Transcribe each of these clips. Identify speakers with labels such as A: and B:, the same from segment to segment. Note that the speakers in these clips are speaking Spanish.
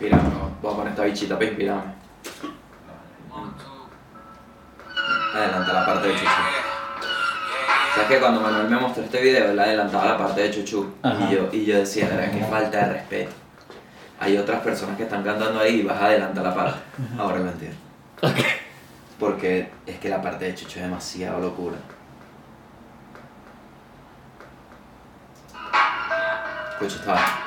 A: Voy a poner esta bichita para inspirarme. Adelanta la parte de Chuchu. ¿Sabes que cuando Manuel me mostró este video, él adelantaba la parte de Chuchu?
B: Ajá.
A: Y yo, y yo decía, "Verga, qué falta de respeto. Hay otras personas que están cantando ahí y vas a adelantar la parte. Ahora lo entiendo. Porque es que la parte de Chuchu es demasiado locura. Escucha esta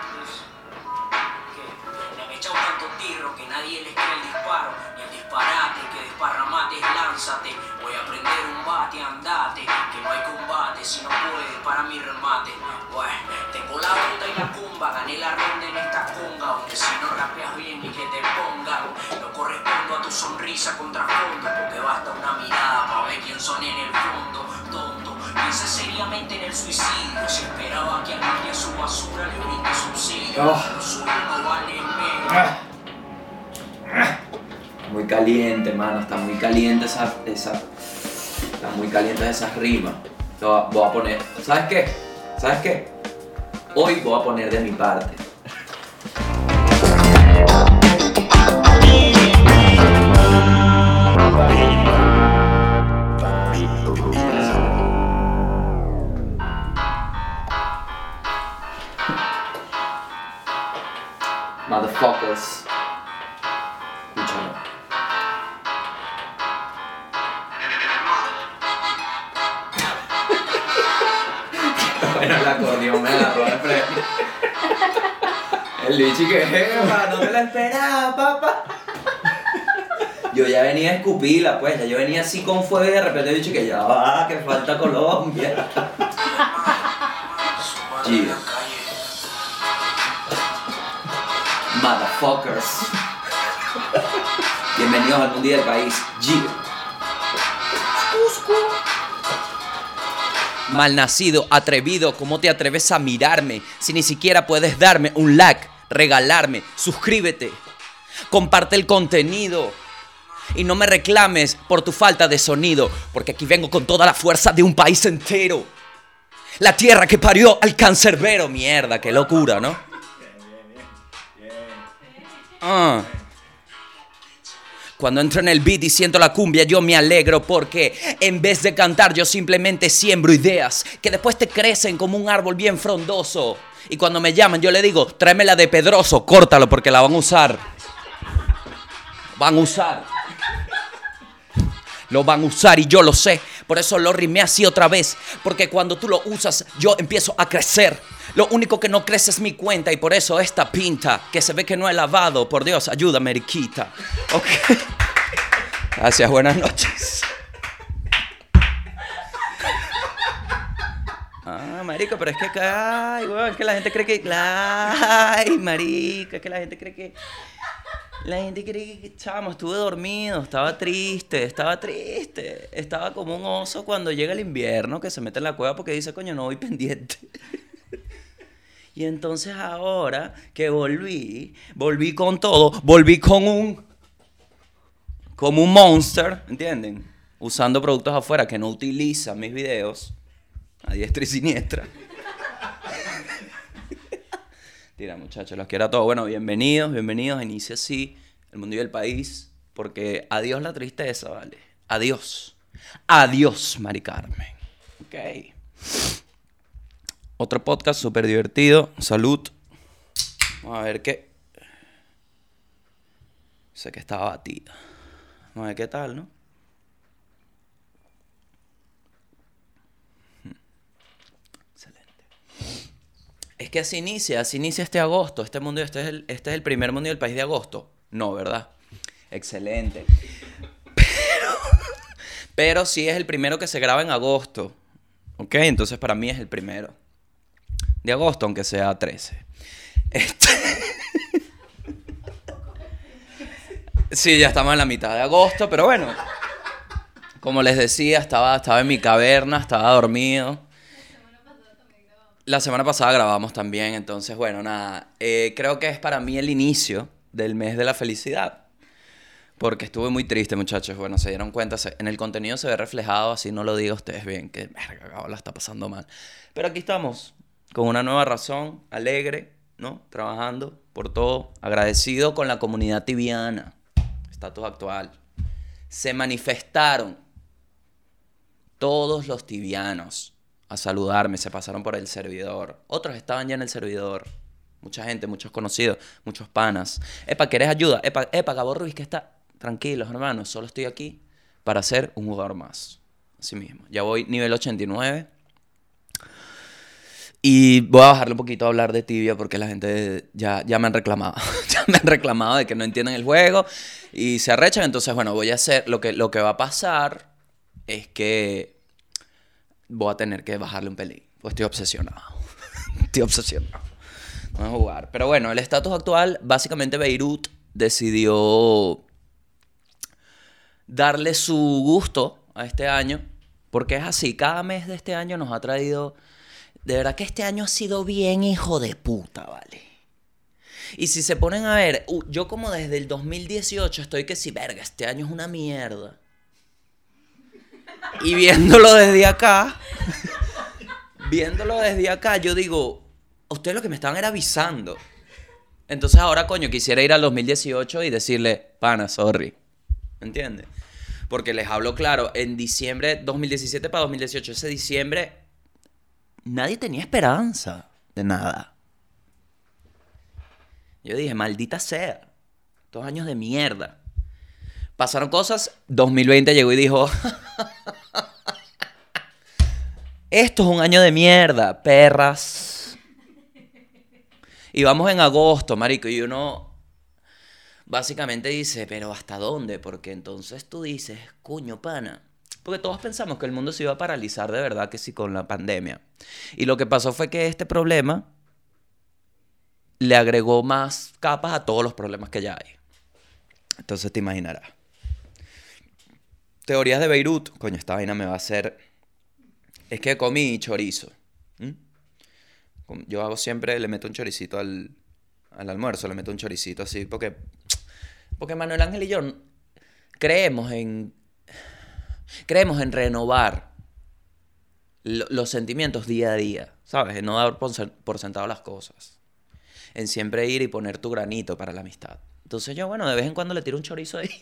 C: cumba, gané la ronda en esta conga, aunque si no rapeas bien ni que te pongan. No correspondo a tu sonrisa contra fondo, porque basta una mirada para ver quién son en el fondo, tonto. Piensa seriamente en el suicidio, si esperaba que alguien de su basura le brinde subsidio.
A: Oh.
C: Lo suyo no vale menos.
A: Muy caliente, mano. Está muy caliente esa. esa está muy caliente esas rimas. Voy a poner. ¿Sabes qué? ¿Sabes qué? Hoy voy a poner de mi parte. Motherfuckers. Acordeón me agarró de. El bichi que jefa, no te la esperaba, papá. Yo ya venía a escupirla, pues, ya yo venía así con fuego y de repente el bichi que ya va, que falta Colombia. Yeah. Motherfuckers. Bienvenidos al Mundial del País. Yeah.
D: Malnacido, atrevido, ¿cómo te atreves a mirarme? Si ni siquiera puedes darme un like, regalarme, suscríbete, comparte el contenido. Y no me reclames por tu falta de sonido, porque aquí vengo con toda la fuerza de un país entero. La tierra que parió al cancerbero, mierda, qué locura, ¿no? Ah. Cuando entro en el beat y siento la cumbia, yo me alegro porque en vez de cantar, yo simplemente siembro ideas que después te crecen como un árbol bien frondoso. Y cuando me llaman, yo le digo, tráeme la de Pedroso, córtalo porque la van a usar. Van a usar. Lo van a usar y yo lo sé. Por eso lo rimé así otra vez. Porque cuando tú lo usas, yo empiezo a crecer. Lo único que no crece es mi cuenta y por eso esta pinta que se ve que no he lavado. Por Dios, ayúdame, Riquita. Ok. Gracias, buenas noches. Ah, marico, pero es que, ay, weón, es que la gente cree que, ay, marico, es que la gente cree que, la gente cree que, chamo, estuve dormido, estaba triste, estaba triste, estaba como un oso cuando llega el invierno que se mete en la cueva porque dice, coño, no voy pendiente. Y entonces ahora que volví, volví con todo, volví con un, como un monster, ¿entienden? Usando productos afuera que no utilizan mis videos a diestra y siniestra. Tira, muchachos, los quiero a todos. Bueno, bienvenidos, bienvenidos. Inicia así el mundo y el país. Porque adiós la tristeza, ¿vale? Adiós. Adiós, Mari Carmen. Ok. Otro podcast súper divertido. Salud. Vamos a ver qué. Sé que estaba batida. Vamos a ver qué tal, ¿no? Es que así inicia, así inicia este agosto. Este mundo, este es el, este es el primer mundo del país de agosto. No, ¿verdad? Excelente. Pero, pero sí es el primero que se graba en agosto. ¿Ok? Entonces para mí es el primero de agosto, aunque sea 13. Este- Sí, ya estamos en la mitad de agosto, pero bueno. Como les decía, estaba, estaba en mi caverna, estaba dormido. La semana pasada grabamos también, entonces bueno, nada. eh, creo que es para mí el inicio del mes de la felicidad. Porque estuve muy triste, muchachos. Bueno, se dieron cuenta, en el contenido se ve reflejado, así no lo digo ustedes bien, que verga, la está pasando mal. Pero aquí estamos, con una nueva razón, alegre, ¿no? Trabajando por todo. Agradecido con la comunidad tibiana. Estatus actual. Se manifestaron todos los tibianos a saludarme, se pasaron por el servidor. Otros estaban ya en el servidor. Mucha gente, muchos conocidos, muchos panas. Epa, ¿querés ayuda? Epa, epa, Gabo Ruiz, que está. Tranquilos, hermanos, solo estoy aquí para ser un jugador más. Así mismo. Ya voy nivel 89. Y voy a bajarle un poquito a hablar de tibia porque la gente ya, ya me han reclamado. ya me han reclamado de que no entienden el juego y se arrechan. Entonces, bueno, voy a hacer. Lo que, lo que va a pasar es que voy a tener que bajarle un pelín. Pues estoy obsesionado. estoy obsesionado. No voy a jugar. Pero bueno, el estatus actual, básicamente Beirut decidió darle su gusto a este año. Porque es así, cada mes de este año nos ha traído... De verdad que este año ha sido bien hijo de puta, ¿vale? Y si se ponen a ver, yo como desde el 2018 estoy que si, verga, este año es una mierda. Y viéndolo desde acá, viéndolo desde acá, yo digo, ustedes lo que me estaban era avisando. Entonces ahora, coño, quisiera ir al 2018 y decirle, pana, sorry. ¿Me entiendes? Porque les hablo claro, en diciembre 2017 para 2018, ese diciembre, nadie tenía esperanza de nada. Yo dije, maldita sea, dos años de mierda. Pasaron cosas, 2020 llegó y dijo, esto es un año de mierda, perras. Y vamos en agosto, marico, y uno básicamente dice, pero ¿hasta dónde? Porque entonces tú dices, cuño, pana. Porque todos pensamos que el mundo se iba a paralizar de verdad que sí con la pandemia. Y lo que pasó fue que este problema le agregó más capas a todos los problemas que ya hay. Entonces te imaginarás. Teorías de Beirut. Coño, esta vaina me va a hacer... Es que comí chorizo. Yo hago siempre, le meto un choricito al, al almuerzo, le meto un choricito así, porque, porque Manuel Ángel y yo creemos en, creemos en renovar lo- los sentimientos día a día, ¿sabes? En no dar por sentado las cosas. En siempre ir y poner tu granito para la amistad. Entonces yo, bueno, de vez en cuando le tiro un chorizo ahí.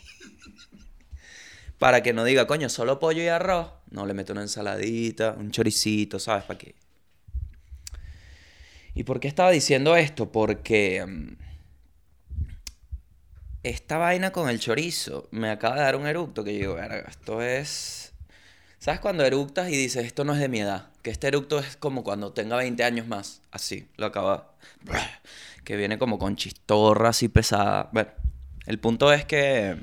D: para que no diga, coño, solo pollo y arroz. No, le meto una ensaladita, un choricito, ¿sabes? ¿Para qué? ¿Y por qué estaba diciendo esto? Porque mm, esta vaina con el chorizo me acaba de dar un eructo que yo digo, verga, esto es... ¿Sabes cuando eructas y dices, esto no es de mi edad? Que este eructo es como cuando tenga 20 años más. Así, lo acaba... Que viene como con chistorra así pesada. Bueno, el punto es que...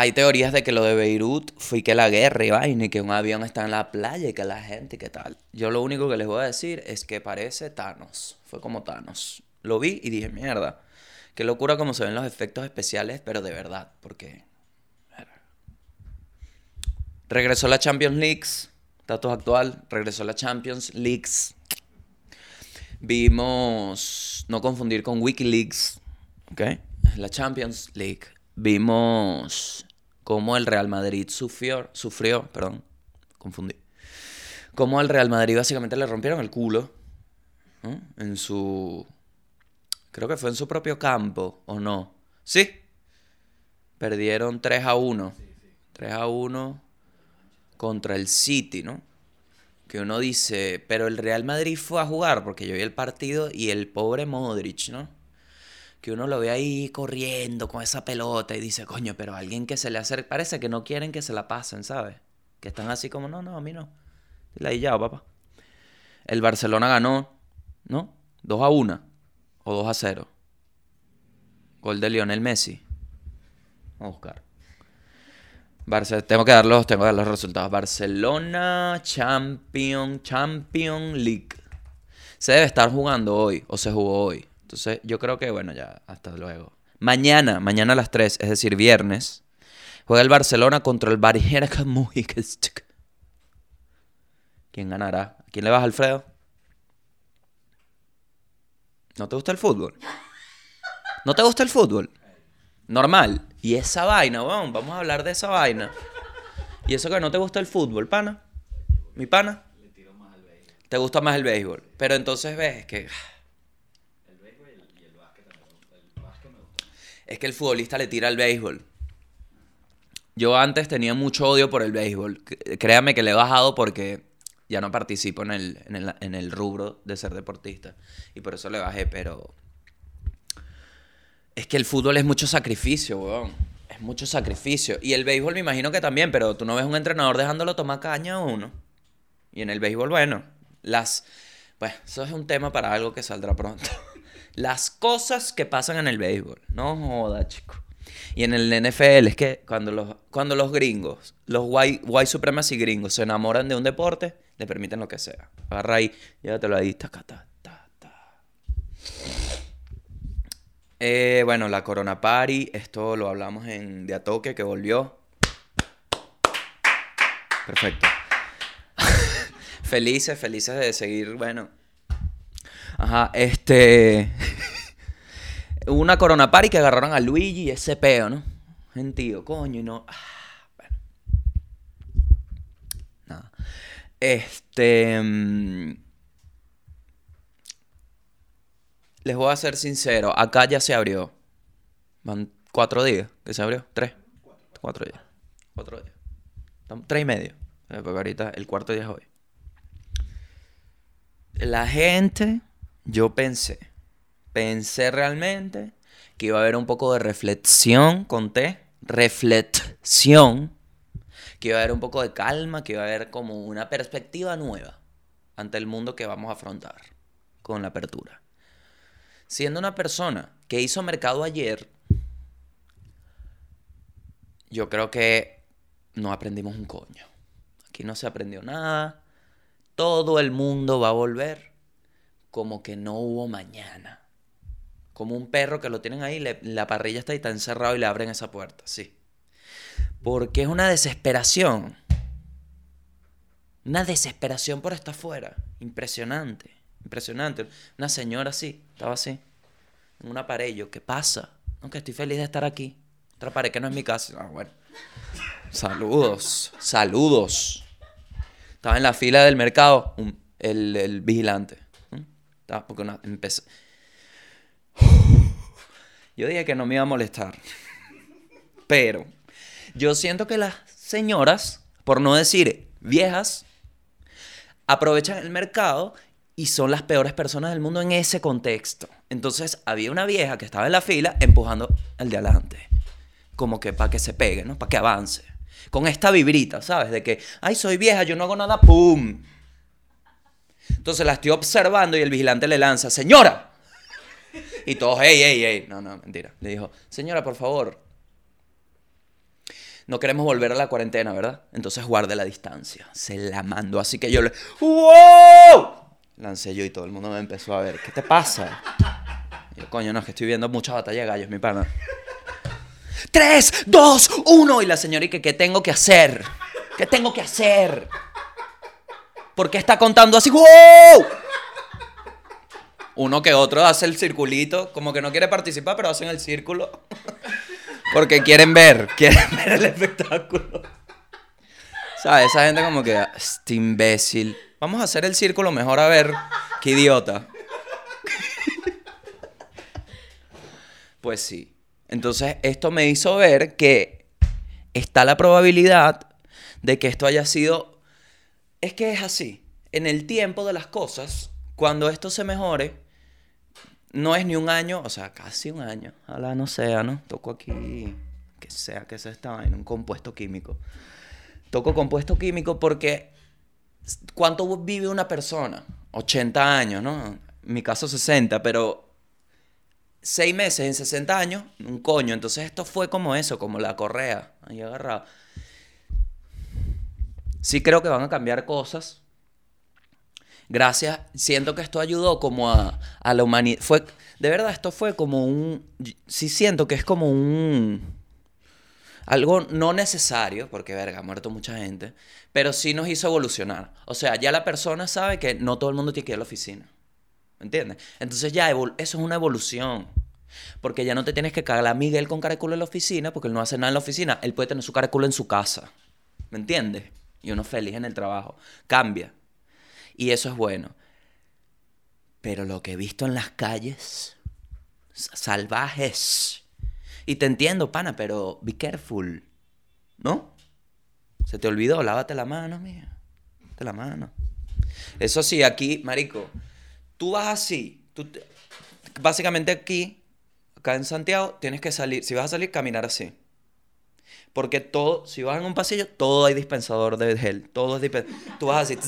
D: Hay teorías de que lo de Beirut fue que la guerra y vaina y que un avión está en la playa y que la gente y que tal. Yo lo único que les voy a decir es que parece Thanos. Fue como Thanos. Lo vi y dije, mierda. Qué locura como se ven los efectos especiales, pero de verdad, porque... Regresó la Champions League, datos actual, regresó la Champions League. Vimos, no confundir con Wikileaks, ¿ok? La Champions League. Vimos cómo el Real Madrid sufrió, sufrió, perdón, confundí. Cómo al Real Madrid básicamente le rompieron el culo, ¿no? En su, creo que fue en su propio campo, ¿o no? Sí. Perdieron 3 a 1. 3 a 1 contra el City, ¿no? Que uno dice, pero el Real Madrid fue a jugar, porque yo vi el partido y el pobre Modric, ¿no? Que uno lo ve ahí corriendo con esa pelota y dice, coño, pero alguien que se le acerca, parece que no quieren que se la pasen, ¿sabes? Que están así como, no, no, a mí no. La ya, papá. El Barcelona ganó, ¿no? 2 a 1 o 2 a 0. Gol de Lionel Messi. Vamos a buscar. Tengo que dar los, tengo que dar los resultados. Barcelona Champion, Champion League. Se debe estar jugando hoy, o se jugó hoy. Entonces, yo creo que, bueno, ya, hasta luego. Mañana, mañana a las 3, es decir, viernes, juega el Barcelona contra el Barriera Camuicas. ¿Quién ganará? ¿A quién le vas, Alfredo? ¿No te gusta el fútbol? ¿No te gusta el fútbol? Normal. Y esa vaina, weón, vamos a hablar de esa vaina. Y eso que no te gusta el fútbol, pana. Mi pana. Te gusta más el béisbol. Pero entonces ves que. Es que el futbolista le tira al béisbol. Yo antes tenía mucho odio por el béisbol. Créame que le he bajado porque ya no participo en el, en el, en el rubro de ser deportista. Y por eso le bajé, pero... Es que el fútbol es mucho sacrificio, weón. Es mucho sacrificio. Y el béisbol me imagino que también, pero tú no ves un entrenador dejándolo tomar caña a uno. Y en el béisbol, bueno, las... Pues eso es un tema para algo que saldrá pronto. Las cosas que pasan en el béisbol. No joda, chico. Y en el NFL es que cuando los, cuando los gringos, los white, white supremacy gringos se enamoran de un deporte, le permiten lo que sea. Agarra ahí, llévatelo ahí, taca, ta, ta, ta. Eh, bueno, la Corona Party, esto lo hablamos en De a Toque, que volvió. Perfecto. felices, felices de seguir, bueno. Ajá, este. Hubo una Corona Party que agarraron a Luigi y ese peo, ¿no? Gentío, coño, y no. Ah. Nada. Este. mm, Les voy a ser sincero, acá ya se abrió. Van cuatro días que se abrió. Tres. Cuatro días. Cuatro días. Estamos- Tres y medio. Eh, Porque ahorita el cuarto día es hoy. La gente, yo pensé, pensé realmente que iba a haber un poco de reflexión, conté, reflexión, que iba a haber un poco de calma, que iba a haber como una perspectiva nueva ante el mundo que vamos a afrontar con la apertura. Siendo una persona que hizo mercado ayer, yo creo que no aprendimos un coño. Aquí no se aprendió nada. Todo el mundo va a volver como que no hubo mañana. Como un perro que lo tienen ahí, la parrilla está ahí, está encerrado y le abren esa puerta, sí. Porque es una desesperación. Una desesperación por estar fuera. Impresionante. Impresionante. Una señora así, estaba así. En y Yo, ¿qué pasa? No, que estoy feliz de estar aquí. Otra pared que no es mi casa. Ah, bueno. Saludos. Saludos. Estaba en la fila del mercado un- el vigilante. Porque una, empecé. Yo dije que no me iba a molestar. Pero yo siento que las señoras, por no decir viejas, aprovechan el mercado y son las peores personas del mundo en ese contexto. Entonces había una vieja que estaba en la fila empujando al de adelante. Como que para que se pegue, ¿no? Para que avance. Con esta vibrita, ¿sabes? De que, ay, soy vieja, yo no hago nada, ¡pum! Entonces la estoy observando y el vigilante le lanza, señora. Y todos, ey, ey, ey. No, no, mentira. Le dijo, señora, por favor. No queremos volver a la cuarentena, ¿verdad? Entonces guarde la distancia. Se la mandó. Así que yo le, ¡wow! Lancé yo y todo el mundo me empezó a ver. ¿Qué te pasa? Y yo, coño, no, es que estoy viendo mucha batalla de gallos, mi pana. ¡Tres, dos, uno! Y la señora, ¿y que qué tengo que hacer? ¿Qué tengo que hacer? ¿Por qué está contando así? ¡Wow! Uno que otro hace el circulito, como que no quiere participar, pero hacen el círculo. Porque quieren ver, quieren ver el espectáculo. ¿Sabes? Esa gente como que, este imbécil. Vamos a hacer el círculo mejor a ver. Qué idiota. Pues sí. Entonces, esto me hizo ver que está la probabilidad de que esto haya sido... Es que es así. En el tiempo de las cosas, cuando esto se mejore, no es ni un año, o sea, casi un año. Ojalá no sea, ¿no? Toco aquí, que sea, que sea esta vaina, un compuesto químico. Toco compuesto químico porque ¿cuánto vive una persona? 80 años, ¿no? En mi caso 60, pero 6 meses en 60 años, un coño. Entonces esto fue como eso, como la correa, ahí agarrado. Sí creo que van a cambiar cosas. Gracias, siento que esto ayudó como a, la humanidad. Fue, de verdad, esto fue como un... Sí siento que es como un... Algo no necesario, porque verga, ha muerto mucha gente, pero sí nos hizo evolucionar. O sea, ya la persona sabe que no todo el mundo tiene que ir a la oficina. ¿Me entiendes? Entonces ya eso es una evolución. Porque ya no te tienes que cagar a Miguel con cara de culo en la oficina, porque él no hace nada en la oficina. Él puede tener su cara de culo en su casa. ¿Me entiendes? Y uno feliz en el trabajo. Cambia. Y eso es bueno. Pero lo que he visto en las calles, salvajes, Y te entiendo, pana, pero be careful. ¿No? Se te olvidó, lávate la mano, mía. Lávate la mano. Eso sí, aquí, marico, tú vas así. Tú te- básicamente aquí, acá en Santiago, tienes que salir. Si vas a salir, caminar así. Porque todo, si vas en un pasillo, todo hay dispensador de gel. Todo es dispensador. Tú vas así.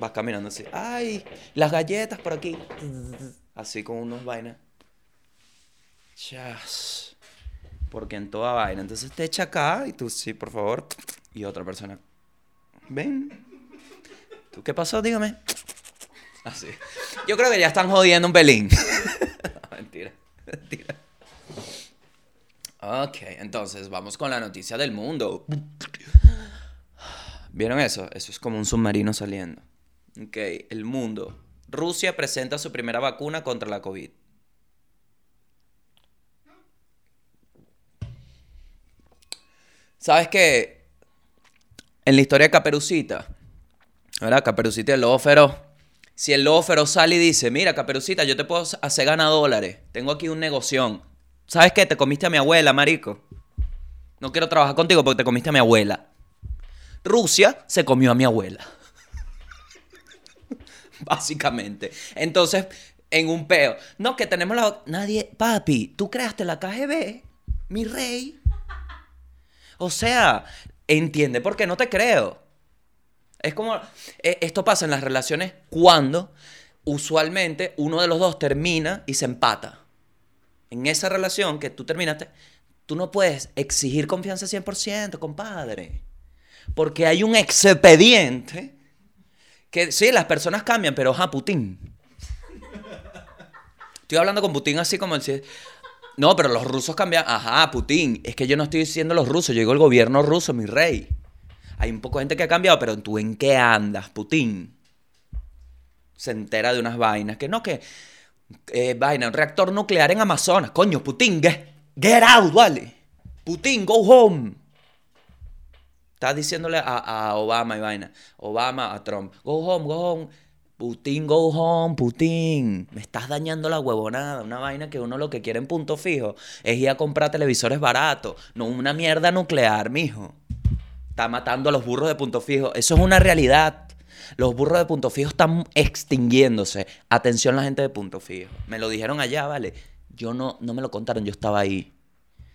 D: Vas, caminando así. ¡Ay! Las galletas por aquí. Así con unos vainas. Chas. Porque en toda vaina. Entonces te echa acá y tú sí, por favor. Y otra persona. Ven. ¿Tú qué pasó? Dígame. Así. Yo creo que ya están jodiendo un pelín. Mentira. Mentira. Ok, entonces vamos con la noticia del mundo. ¿Vieron eso? Eso es como un submarino saliendo. Ok, el mundo. Rusia presenta su primera vacuna contra la COVID. ¿Sabes qué? En la historia de Caperucita, ¿verdad? Caperucita y el lobo. Si el lobo sale y dice, mira, Caperucita, yo te puedo hacer ganar dólares. Tengo aquí un negoción. ¿Sabes qué? Te comiste a mi abuela, marico. No quiero trabajar contigo porque te comiste a mi abuela. Rusia se comió a mi abuela. Básicamente. Entonces, en un peo. No, que tenemos la... Nadie... Papi, tú creaste la KGB, mi rey. O sea, entiende por qué no te creo. Es como... eh, Esto pasa en las relaciones cuando usualmente uno de los dos termina y se empata. En esa relación que tú terminaste, tú no puedes exigir confianza 100%, compadre. Porque hay un expediente que sí, las personas cambian, pero ajá, Putin. Estoy hablando con Putin así como si- No, pero los rusos cambian. Ajá, Putin. Es que yo no estoy diciendo los rusos, yo digo el gobierno ruso, mi rey. Hay un poco de gente que ha cambiado, pero tú en qué andas, Putin. Se entera de unas vainas. Que no, que... eh, vaina, un reactor nuclear en Amazonas. Coño, Putin, get, get out, vale. Putin, go home. Estás diciéndole a, a Obama y vaina. Obama a Trump. Go home, go home. Putin, go home, Putin. Me estás dañando la huevonada. Una vaina que uno lo que quiere en punto fijo es ir a comprar televisores baratos. No una mierda nuclear, mijo. Está matando a los burros de punto fijo. Eso es una realidad. Los burros de punto fijo están extinguiéndose. Atención la gente de punto fijo. Me lo dijeron allá, ¿vale? Yo no, no me lo contaron, yo estaba ahí.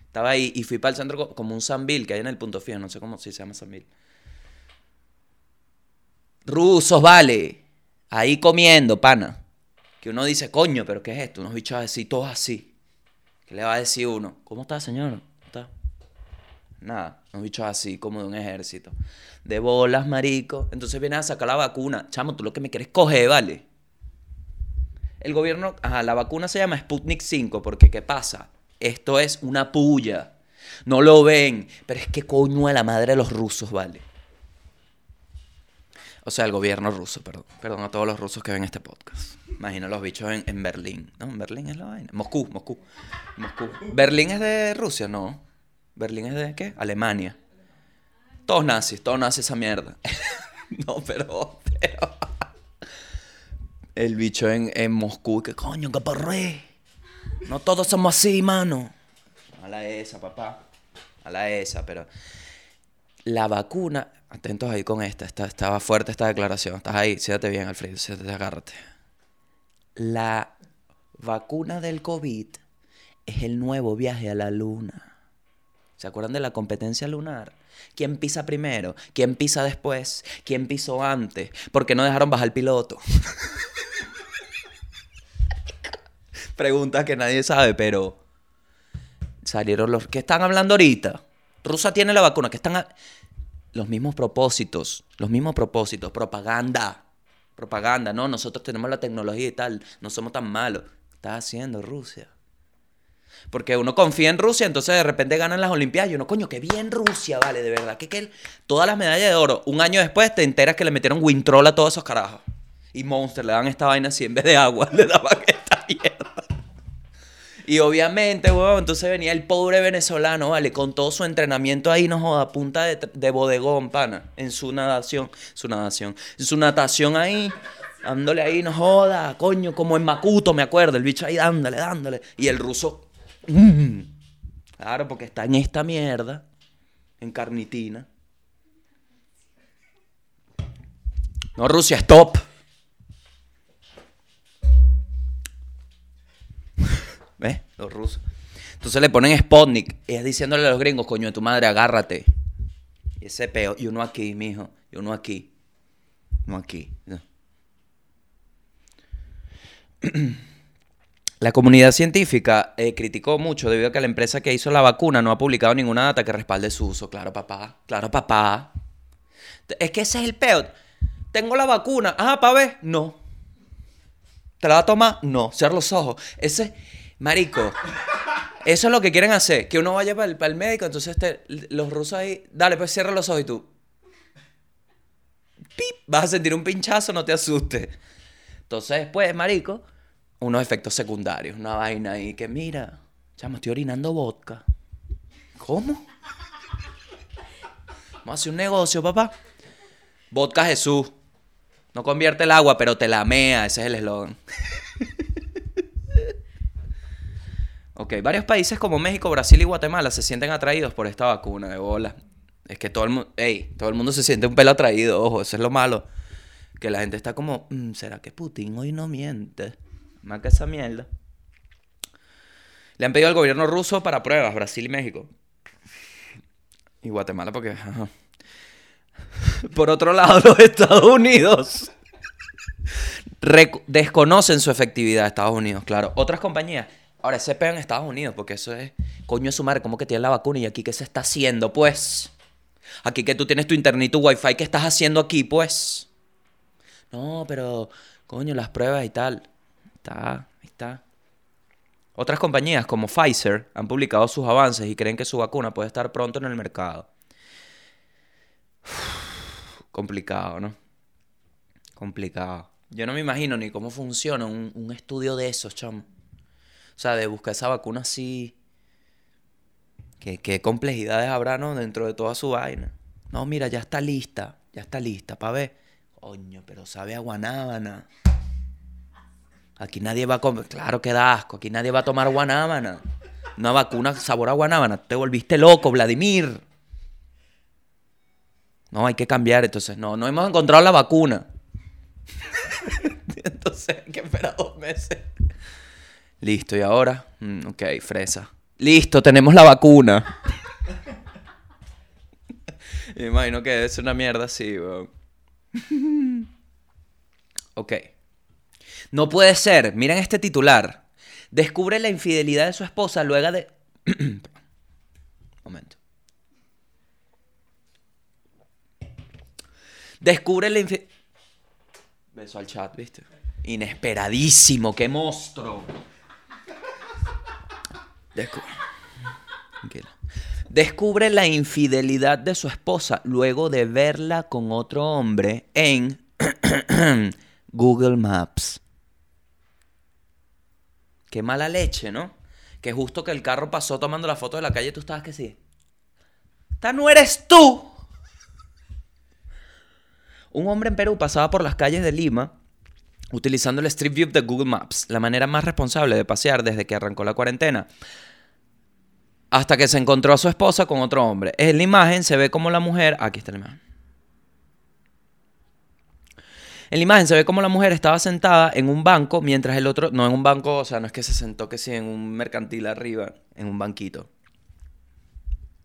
D: Estaba ahí y fui para el centro co- como un Sanville que hay en el punto fijo, no sé cómo se llama Sanville. Rusos, vale. Ahí comiendo, pana. Que uno dice, coño, pero ¿qué es esto? Unos bichos así, todos así. ¿Qué le va a decir uno? ¿Cómo está, señor? Nada, unos bichos así, como de un ejército. De bolas, marico. Entonces vienen a sacar la vacuna. Chamo, tú lo que me quieres coger, ¿vale? El gobierno, ajá, la vacuna se llama Sputnik 5 porque ¿qué pasa? Esto es una puya. No lo ven, pero es que coño a la madre de los rusos, ¿vale? O sea, el gobierno ruso, perdón. Perdón a todos los rusos que ven este podcast. Imagino los bichos en, en Berlín. ¿No? En Berlín es la vaina. Moscú, Moscú. Moscú. ¿Berlín es de Rusia? No. ¿Berlín es de qué? Alemania. Todos nazis, todos nazis esa mierda. no, pero, pero. El bicho en, en Moscú, que coño, que porré. No todos somos así, mano. A la esa, papá. A la esa, pero. La vacuna. Atentos ahí con esta. esta estaba fuerte esta declaración. Estás ahí. Siéntate bien, Alfredo. Siéntate, agárrate. La vacuna del COVID es el nuevo viaje a la luna. ¿Se acuerdan de la competencia lunar? ¿Quién pisa primero? ¿Quién pisa después? ¿Quién pisó antes? ¿Por qué no dejaron bajar el piloto? Preguntas que nadie sabe, pero salieron los que están hablando ahorita. Rusia tiene la vacuna, que están a- los mismos propósitos, los mismos propósitos, propaganda. Propaganda, no, nosotros tenemos la tecnología y tal, no somos tan malos. ¿Qué está haciendo Rusia? Porque uno confía en Rusia, entonces de repente ganan las Olimpiadas. Y uno, coño, qué bien Rusia, vale, de verdad. Que, que todas las medallas de oro, un año después te enteras que le metieron Wintrol a todos esos carajos. Y Monster le dan esta vaina así en vez de agua, le daban esta mierda. Y obviamente, weón, entonces venía el pobre venezolano, ¿vale? Con todo su entrenamiento ahí, no joda, punta de, de bodegón, pana. En su natación, su natación, en su natación ahí, dándole ahí, no joda, coño, como en Macuto, me acuerdo, el bicho ahí dándole, dándole. Y el ruso Mm. Claro, porque está en esta mierda, en carnitina. No, Rusia, stop. ¿Ves? Los rusos. Entonces le ponen Spotnik y es diciéndole a los gringos, coño de tu madre, agárrate. Y ese peo. Y uno aquí, mijo. Y uno aquí. Uno aquí. La comunidad científica eh, criticó mucho debido a que la empresa que hizo la vacuna no ha publicado ninguna data que respalde su uso. Claro, papá. Claro, papá. Es que ese es el peo. Tengo la vacuna. Ah, pa' ver. No. ¿Te la va a tomar? No. Cierra los ojos. Ese. Marico. Eso es lo que quieren hacer. Que uno vaya para el, médico. Entonces los rusos ahí. Dale, pues cierra los ojos y tú. Pip. Vas a sentir un pinchazo, no te asustes. Entonces después, marico, unos efectos secundarios, una vaina ahí que mira, chamo, estoy orinando vodka. ¿Cómo? Vamos a hacer un negocio, papá. Vodka Jesús. No convierte el agua, pero te la mea, ese es el eslogan. ok, varios países como México, Brasil y Guatemala se sienten atraídos por esta vacuna de bola. Es que todo el mundo, todo el mundo se siente un pelo atraído, ojo, eso es lo malo. Que la gente está como, "Mm, ¿será que Putin hoy no miente? Que esa mierda. Le han pedido al gobierno ruso para pruebas, Brasil y México. Y Guatemala porque... Por otro lado, los Estados Unidos desconocen su efectividad, Estados Unidos, claro. Otras compañías, ahora ese peo en Estados Unidos, porque eso es, coño de su madre, ¿cómo que tiene la vacuna? ¿Y aquí qué se está haciendo, pues? Aquí que tú tienes tu internet y tu wifi, ¿qué estás haciendo aquí, pues? No, pero, coño, las pruebas y tal. Está, está. Otras compañías como Pfizer han publicado sus avances y creen que su vacuna puede estar pronto en el mercado. Complicado, ¿no? Complicado. Yo no me imagino ni cómo funciona un, un estudio de esos, chamo. O sea, de buscar esa vacuna así. ¿Qué, qué complejidades habrá, no? Dentro de toda su vaina. No, mira, ya está lista. Ya está lista, pa' ver. Coño, pero sabe a guanábana. Aquí nadie va a comer. Claro que da asco. Aquí nadie va a tomar guanábana. Una vacuna sabor a guanábana. Te volviste loco, Vladimir. No, hay que cambiar. Entonces, no, no hemos encontrado la vacuna. Entonces, hay que esperar dos meses. Listo, ¿y ahora? Mm, ok, fresa. Listo, tenemos la vacuna. Me imagino que ser una mierda así, weón. ok. No puede ser. Miren este titular. Descubre la infidelidad de su esposa luego de... Momento. Descubre la infidelidad... Beso al chat, ¿viste? Inesperadísimo, qué monstruo. Descu- Tranquila. Descubre la infidelidad de su esposa luego de verla con otro hombre en Google Maps. Qué mala leche, ¿no? Que justo que el carro pasó tomando la foto de la calle, tú estabas que sí. ¡Esta no eres tú! Un hombre en Perú pasaba por las calles de Lima utilizando el Street View de Google Maps, la manera más responsable de pasear desde que arrancó la cuarentena, hasta que se encontró a su esposa con otro hombre. En la imagen se ve como la mujer, aquí está la imagen. En la imagen se ve como la mujer estaba sentada en un banco mientras el otro, no en un banco, o sea, no es que se sentó que sí en un mercantil arriba, en un banquito.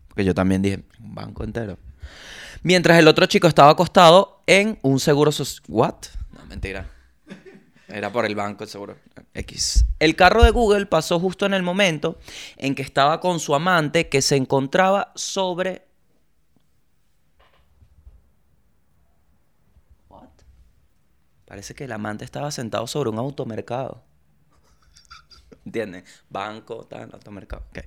D: Porque yo también dije, un banco entero. Mientras el otro chico estaba acostado en un seguro social. ¿What? No, mentira. Era por el banco, el seguro. X. El carro de Google pasó justo en el momento en que estaba con su amante que se encontraba sobre. What? Parece que el amante estaba sentado sobre un automercado. ¿Entienden? Banco, tal, automercado. ok.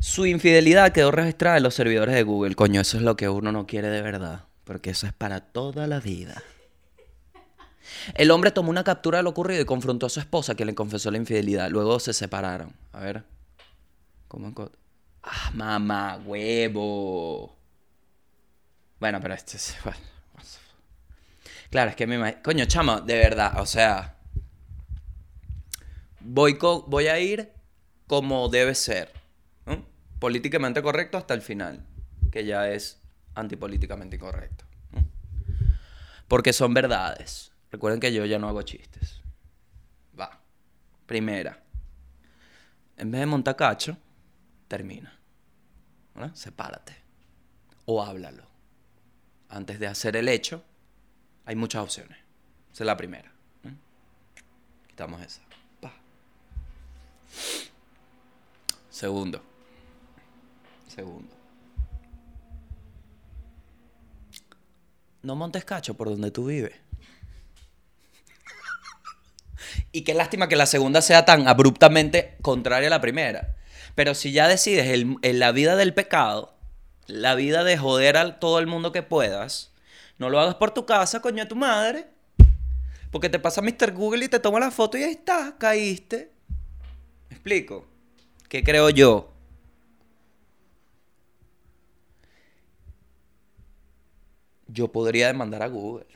D: Su infidelidad quedó registrada en los servidores de Google. Coño, eso es lo que uno no quiere de verdad. Porque eso es para toda la vida. El hombre tomó una captura de lo ocurrido y confrontó a su esposa, que le confesó la infidelidad. Luego se separaron. A ver. ¿Cómo Ah, mamá, huevo. Bueno, pero este es. bueno. Claro, es que me. Coño, chamo, de verdad, o sea. Voy, voy a ir como debe ser. ¿no? Políticamente correcto hasta el final, que ya es antipolíticamente incorrecto. ¿no? Porque son verdades. Recuerden que yo ya no hago chistes. Va. Primera. En vez de montacacho, termina. ¿verdad? Sepárate. O háblalo. Antes de hacer el hecho, hay muchas opciones. Esa es la primera. Quitamos esa. Pa. Segundo. Segundo. No montes cacho por donde tú vives. Y qué lástima que la segunda sea tan abruptamente contraria a la primera. Pero si ya decides el- en la vida del pecado, la vida de joder a todo el mundo que puedas, no lo hagas por tu casa, coño de tu madre. Porque te pasa Mr. Google y te toma la foto y ahí está, caíste. ¿Me explico? ¿Qué creo yo? Yo podría demandar a Google.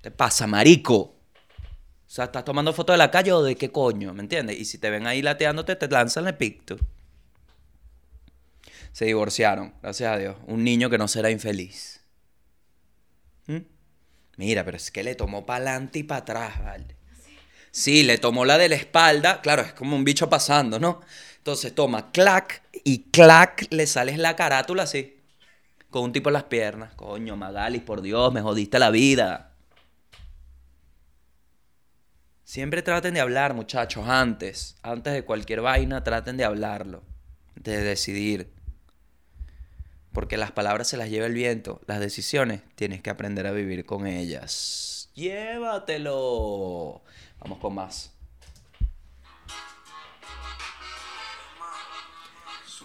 D: ¿Te pasa, marico? O sea, ¿estás tomando fotos de la calle o de qué coño? ¿Me entiendes? Y si te ven ahí lateándote, te lanzan el picto. Se divorciaron, gracias a Dios. Un niño que no será infeliz. ¿Mm? Mira, pero es que le tomó para adelante y para atrás, ¿vale? Sí, le tomó la de la espalda. Claro, es como un bicho pasando, ¿no? Entonces toma clac y clac le sales la carátula así. Con un tipo en las piernas. Coño, Magali, por Dios, me jodiste la vida. Siempre traten de hablar, muchachos, antes. Antes de cualquier vaina, traten de hablarlo. De decidir. Porque las palabras se las lleva el viento. Las decisiones tienes que aprender a vivir con ellas. Llévatelo. Vamos con más.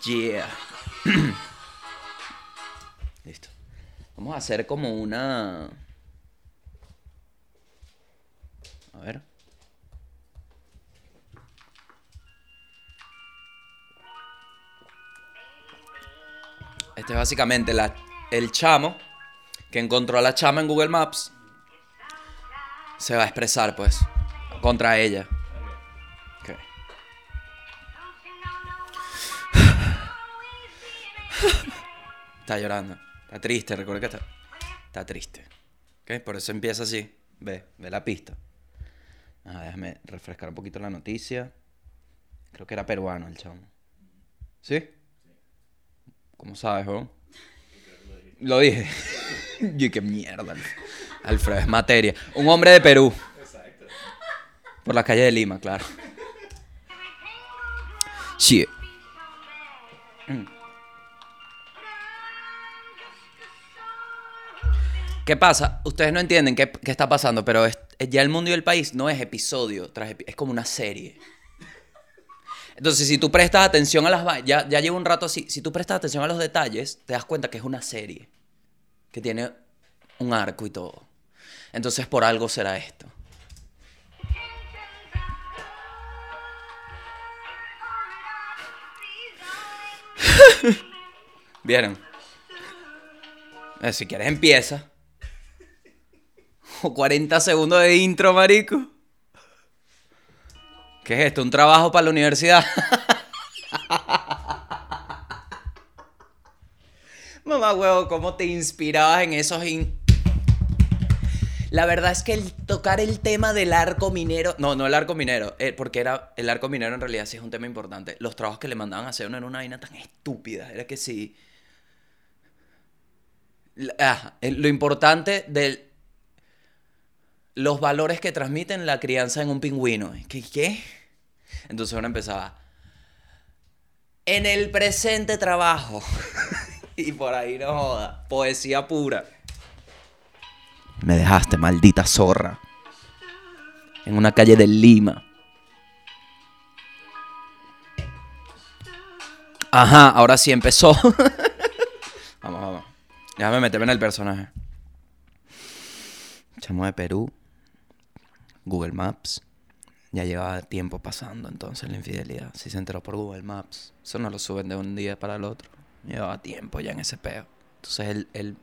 D: Yeah. Listo. Vamos a hacer como una... A ver. Este es básicamente el chamo que encontró a la chama en Google Maps. Se va a expresar, pues, contra ella. Está llorando. Está triste, recuerda que está, está triste. ¿Ok? Por eso empieza así. Ve, ve la pista. Déjame refrescar un poquito la noticia. Creo que era peruano el chamo. ¿Sí? ¿Cómo sabes, weón? Lo dije. y qué mierda. Alf- Alfredo, es materia. Un hombre de Perú. Por la calle de Lima, claro. Sí. ¿Qué pasa? Ustedes no entienden qué, qué está pasando, pero es- ya el mundo y el país no es episodio tras epi- es como una serie. Entonces, si tú prestas atención a las... Ya, ya llevo un rato así. Si tú prestas atención a los detalles, te das cuenta que es una serie. Que tiene un arco y todo. Entonces, por algo será esto. ¿Vieron? Eh, si quieres empieza. O 40 segundos de intro, marico. ¿Qué es esto? ¿Un trabajo para la universidad? Mamá huevo, ¿cómo te inspirabas en esos... La verdad es que el tocar el tema del arco minero... No, no el arco minero, eh, porque era el arco minero en realidad sí es un tema importante. Los trabajos que le mandaban a hacer no era una vaina tan estúpida. Era que sí... Ah, lo importante de los valores que transmiten la crianza en un pingüino. ¿Qué? qué? Entonces uno empezaba. En el presente trabajo. y por ahí no joda. Poesía pura. Me dejaste, maldita zorra. En una calle de Lima. Ajá, ahora sí empezó. vamos, vamos. Déjame meterme en el personaje. Chamo de Perú. Google Maps. Ya llevaba tiempo pasando entonces la infidelidad. Si se enteró por Google Maps. Eso no lo suben de un día para el otro. Llevaba tiempo ya en ese peo. Entonces él, él,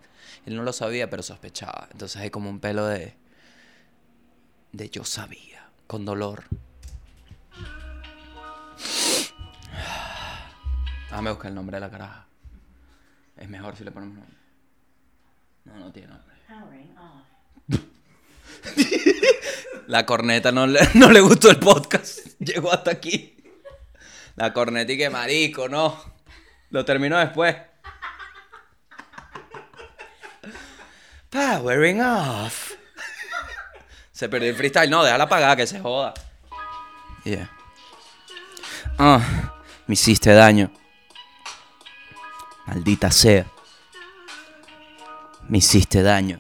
D: él no lo sabía, pero sospechaba. Entonces hay como un pelo de. de yo sabía. Con dolor. Déjame buscar el nombre de la caraja. Es mejor si le ponemos nombre. No, no tiene nombre. La corneta no le, no le gustó el podcast. Llegó hasta aquí. La corneta y que marico, no. Lo terminó después. Powering off. Se perdió el freestyle. No, déjala apagada, que se joda. Yeah. Ah, me hiciste daño. Maldita sea. Me hiciste daño.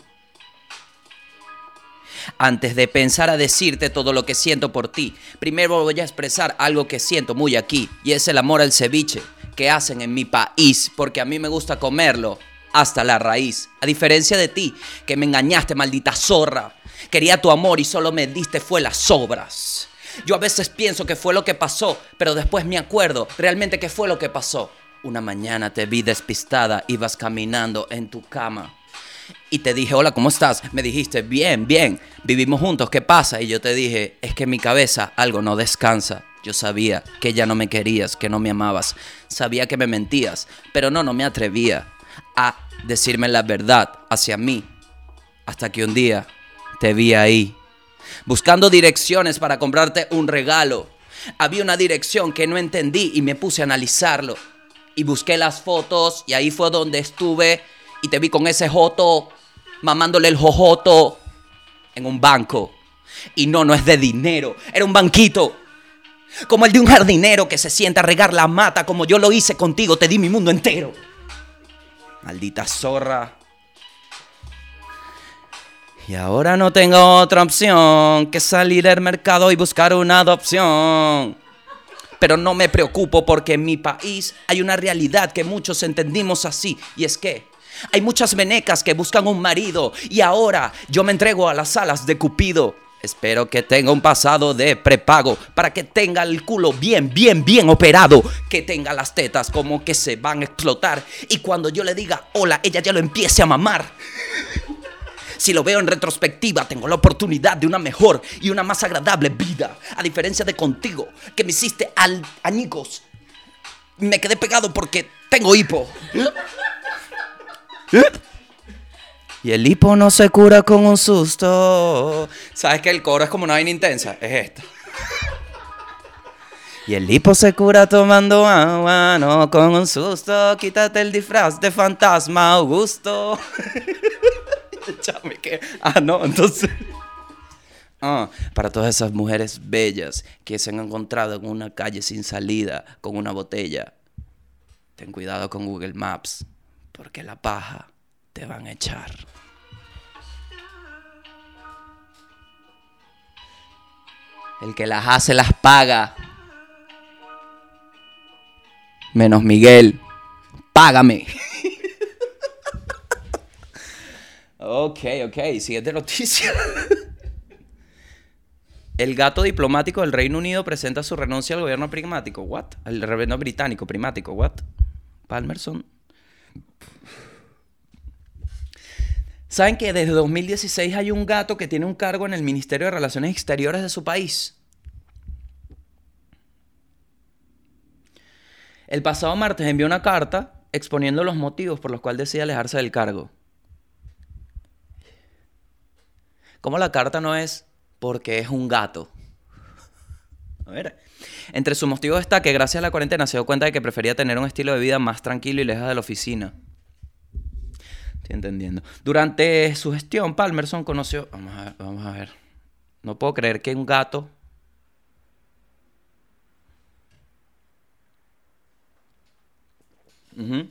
D: Antes de pensar a decirte todo lo que siento por ti, primero voy a expresar algo que siento muy aquí, y es el amor al ceviche que hacen en mi país, porque a mí me gusta comerlo hasta la raíz. A diferencia de ti, que me engañaste, maldita zorra. Quería tu amor y solo me diste fue las sobras. Yo a veces pienso que fue lo que pasó, pero después me acuerdo realmente que fue lo que pasó. Una mañana te vi despistada, ibas caminando en tu cama. Y te dije, hola, ¿cómo estás? Me dijiste, bien, bien, vivimos juntos, ¿qué pasa? Y yo te dije, es que en mi cabeza algo no descansa. Yo sabía que ya no me querías, que no me amabas. Sabía que me mentías, pero no, no me atrevía a decirme la verdad hacia mí. Hasta que un día te vi ahí, buscando direcciones para comprarte un regalo. Había una dirección que no entendí y me puse a analizarlo. Y busqué las fotos y ahí fue donde estuve y te vi con ese joto, mamándole el jojoto en un banco. Y no, no es de dinero, era un banquito. Como el de un jardinero que se sienta a regar la mata como yo lo hice contigo, te di mi mundo entero. Maldita zorra. Y ahora no tengo otra opción que salir al mercado y buscar una adopción. Pero no me preocupo porque en mi país hay una realidad que muchos entendimos así. Y es que hay muchas venecas que buscan un marido. Y ahora yo me entrego a las alas de Cupido. Espero que tenga un pasado de prepago para que tenga el culo bien, bien, bien operado. Que tenga las tetas como que se van a explotar. Y cuando yo le diga hola, ella ya lo empiece a mamar. Si lo veo en retrospectiva, tengo la oportunidad de una mejor y una más agradable vida. A diferencia de contigo, que me hiciste al añicos. Me quedé pegado porque tengo hipo. Y el hipo no se cura con un susto. ¿Sabes que el coro es como una vaina intensa? Es esto. Y el hipo se cura tomando agua, no con un susto. Quítate el disfraz de fantasma, Augusto. Chame, que. Ah, no, entonces. Ah, para todas esas mujeres bellas que se han encontrado en una calle sin salida con una botella, ten cuidado con Google Maps, porque la paja te van a echar. El que las hace las paga. Menos Miguel. Págame. ok, ok. Siguiente noticia. El gato diplomático del Reino Unido presenta su renuncia al gobierno primático. What? Al gobierno británico primático. What? Palmerson. ¿Saben que desde 2016 hay un gato que tiene un cargo en el Ministerio de Relaciones Exteriores de su país? El pasado martes envió una carta exponiendo los motivos por los cuales decide alejarse del cargo. Como la carta no es porque es un gato. A ver. Entre sus motivos está que gracias a la cuarentena se dio cuenta de que prefería tener un estilo de vida más tranquilo y lejos de la oficina. Estoy entendiendo. Durante su gestión, Palmerson conoció. Vamos a ver, vamos a ver. No puedo creer que un gato. Ujú.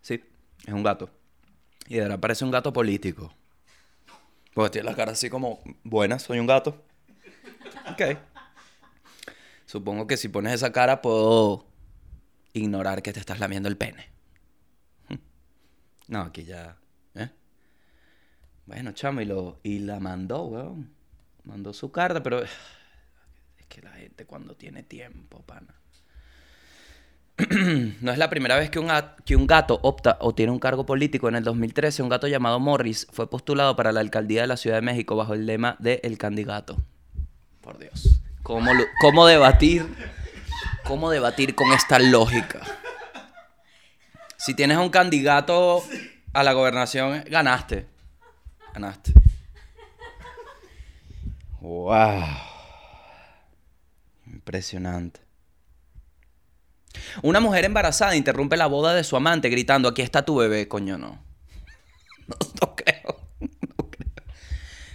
D: Sí, es un gato. Y de verdad parece un gato político. Porque tiene la cara así como, buena, soy un gato. Ok. Supongo que si pones esa cara puedo ignorar que te estás lamiendo el pene. No, aquí ya. ¿eh? Bueno, chamo, y, lo, y la mandó, weón. Mandó su carta, pero. Es que la gente cuando tiene tiempo, pana. no es la primera vez que un, que un gato opta o tiene un cargo político. En el 2013, un gato llamado Morris fue postulado para la alcaldía de la Ciudad de México bajo el lema de El Candidato. Por Dios. ¿Cómo, cómo debatir? ¿Cómo debatir con esta lógica? Si tienes un candidato a la gobernación, ganaste. Ganaste. Wow. Impresionante. Una mujer embarazada interrumpe la boda de su amante gritando, aquí está tu bebé, coño, no. No, no creo. No creo.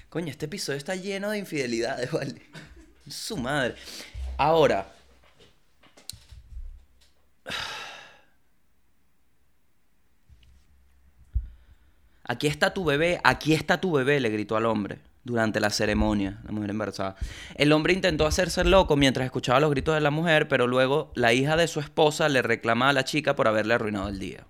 D: Coño, este episodio está lleno de infidelidades, ¿vale? Su madre. Ahora. Aquí está tu bebé, aquí está tu bebé, le gritó al hombre durante la ceremonia, la mujer embarazada. El hombre intentó hacerse loco mientras escuchaba los gritos de la mujer, pero luego la hija de su esposa le reclama a la chica por haberle arruinado el día.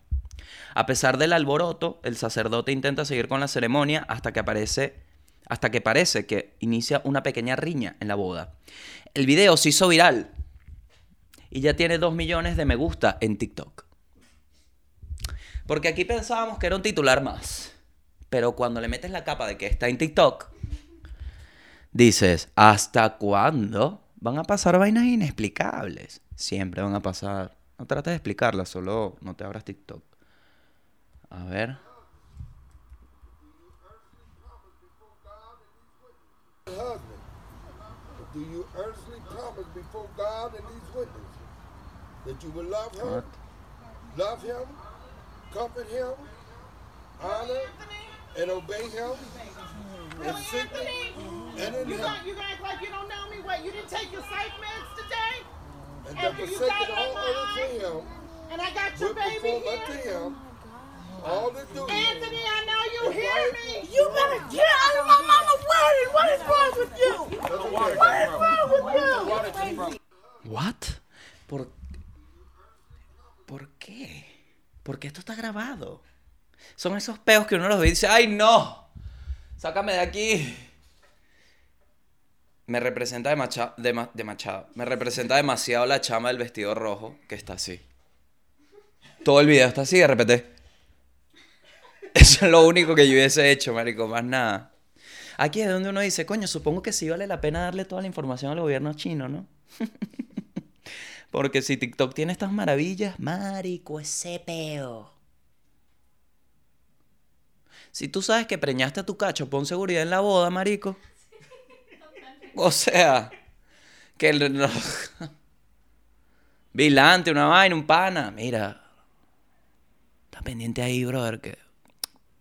D: A pesar del alboroto, el sacerdote intenta seguir con la ceremonia hasta que aparece hasta que parece que inicia una pequeña riña en la boda. El video se hizo viral y ya tiene 2 millones de me gusta en TikTok. Porque aquí pensábamos que era un titular más. Pero cuando le metes la capa de que está en TikTok, dices, ¿hasta cuándo van a pasar vainas inexplicables? Siempre van a pasar. No trates de explicarlas, solo no te abras TikTok. A ver.
B: Do you earnestly promise before God and these witnesses that you will love her,
D: What?
B: love him, comfort him, honor, and obey him in secret and in
E: You
B: heaven,
E: got you act like you don't know me. What? You didn't take your psych meds today?
B: and
E: and you
B: forsaken
E: got
B: all
E: my
B: others to him,
E: And I got your baby
B: perform unto
E: here.
B: him oh all the duties.
E: Anthony, I know you
B: That's
E: hear me. You better get out of my mama's wedding. What is wrong with you? What is wrong with you?
D: What? ¿Por, ¿Por qué? Porque esto está grabado. Son esos peos que uno los ve y dice, ¡ay no! ¡Sácame de aquí! Me representa demachado. Me representa demasiado la chama del vestido rojo que está así. Todo el video está así de repente. Eso es lo único que yo hubiese hecho, marico, más nada. Aquí es donde uno dice, coño, supongo que sí vale la pena darle toda la información al gobierno chino, ¿no? Porque si TikTok tiene estas maravillas, marico, ese peo. Si tú sabes que preñaste a tu cacho, pon seguridad en la boda, marico. O sea, que el... no. Vilante, una vaina, un pana. Mira, está pendiente ahí, brother, que...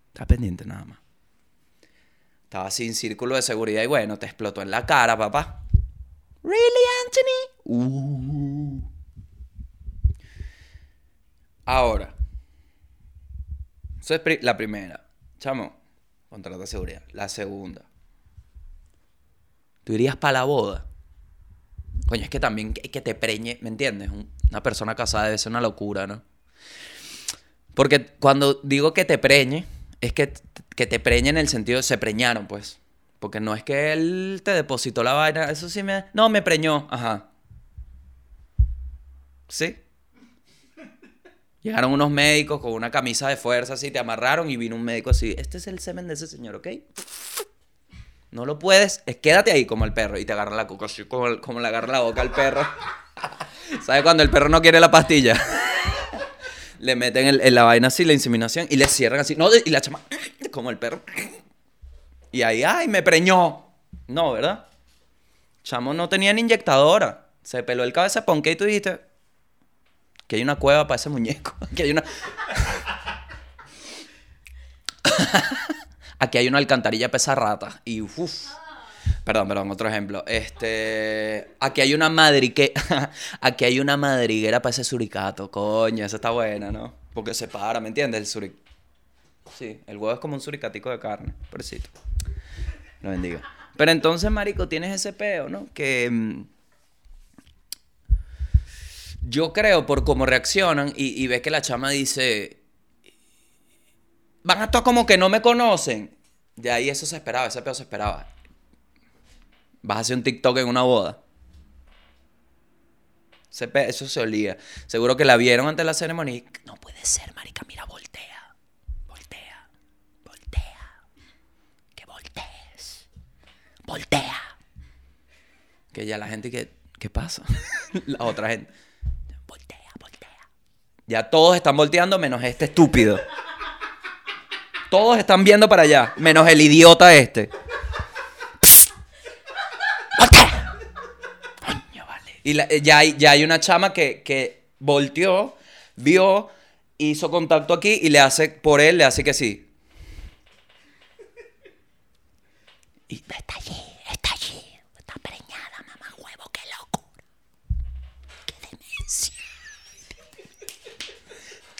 D: Está pendiente nada más. Estaba sin círculo de seguridad y bueno, te explotó en la cara, papá. ¿Really, Anthony? Uh. Ahora. Eso es la primera. Chamo, contrato de seguridad. La segunda. Tú irías para la boda. Coño, es que también que, te preñe, ¿me entiendes? Un- Una persona casada debe ser una locura, ¿no? Porque cuando digo que te preñe, es que, que te preñe en el sentido de se preñaron, pues. Porque no es que él te depositó la vaina, eso sí me... No, me preñó, ajá. ¿Sí? Llegaron unos médicos con una camisa de fuerza así, te amarraron y vino un médico así. Este es el semen de ese señor, ¿ok? No lo puedes, es quédate ahí como el perro y te agarra la coca así, como, como le agarra la boca al perro. ¿Sabes cuando el perro no quiere la pastilla? le meten el- la vaina así, la inseminación, y le cierran así. No, y la chama, como el perro. Y ahí, ay, me preñó. No, ¿verdad? Chamo no tenía ni inyectadora. Se peló el cabeza ponque y tú dijiste que hay una cueva para ese muñeco. Que hay una. Aquí hay una alcantarilla pesa rata. Y uff. Perdón, perdón, otro ejemplo. Este. Aquí hay una madrique. Aquí hay una madriguera para ese suricato. Coño, esa está buena, ¿no? Porque se para, ¿me entiendes? El suric. Sí, el huevo es como un suricatico de carne. Pobrecito. Lo bendiga. Pero entonces, marico, tienes ese peo, ¿no? Que. Yo creo por cómo reaccionan y, y ves que la chama dice. Van a actuar como que no me conocen. De ahí eso se esperaba, ese peo se esperaba. Vas a hacer un TikTok en una boda. Eso se olía. Seguro que la vieron antes de la ceremonia. No puede ser, marica. Mira, voltea. Voltea. Voltea. Que voltees. Voltea. Que ya la gente que... ¿Qué pasa? la otra gente. Ya todos están volteando menos este estúpido. Todos están viendo para allá, menos el idiota este. ¡Voltea! Coño, vale. Y la- ya, hay, ya hay una chama que, que volteó, vio, hizo contacto aquí y le hace, por él, le hace que sí. Y está allí,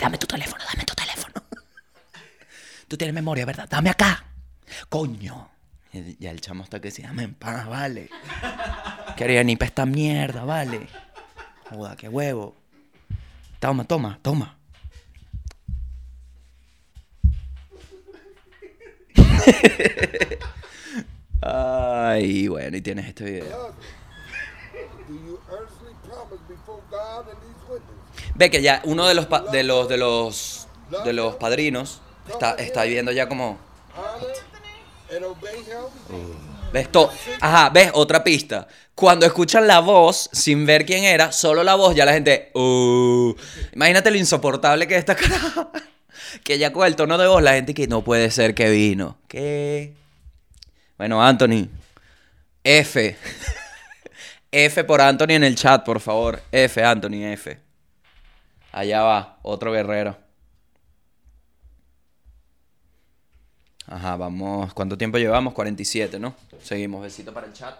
D: Dame tu teléfono, dame tu teléfono. Tú tienes memoria, ¿verdad? Dame acá. Coño. Y Ya el chamo está que sí, dame en paz, vale. Quería ni pa' esta mierda, vale. Joda, qué huevo. Toma, toma, toma. Ay, bueno, y tienes este video. Ve que ya uno de los pa- de los de los de los padrinos está, está viendo ya como? ¿Ves? To- Ajá, ¿ves? Otra pista. Cuando escuchan la voz, sin ver quién era, solo la voz, ya la gente... "Uh". Imagínate lo insoportable que es esta cara. que ya con el tono de voz, la gente que no puede ser que vino. ¿Qué? Bueno, Anthony. F. F por Anthony en el chat, por favor. F, Anthony, F. Allá va, otro guerrero. Ajá, vamos. ¿Cuánto tiempo llevamos? 47, ¿no? Seguimos. Besito para el chat.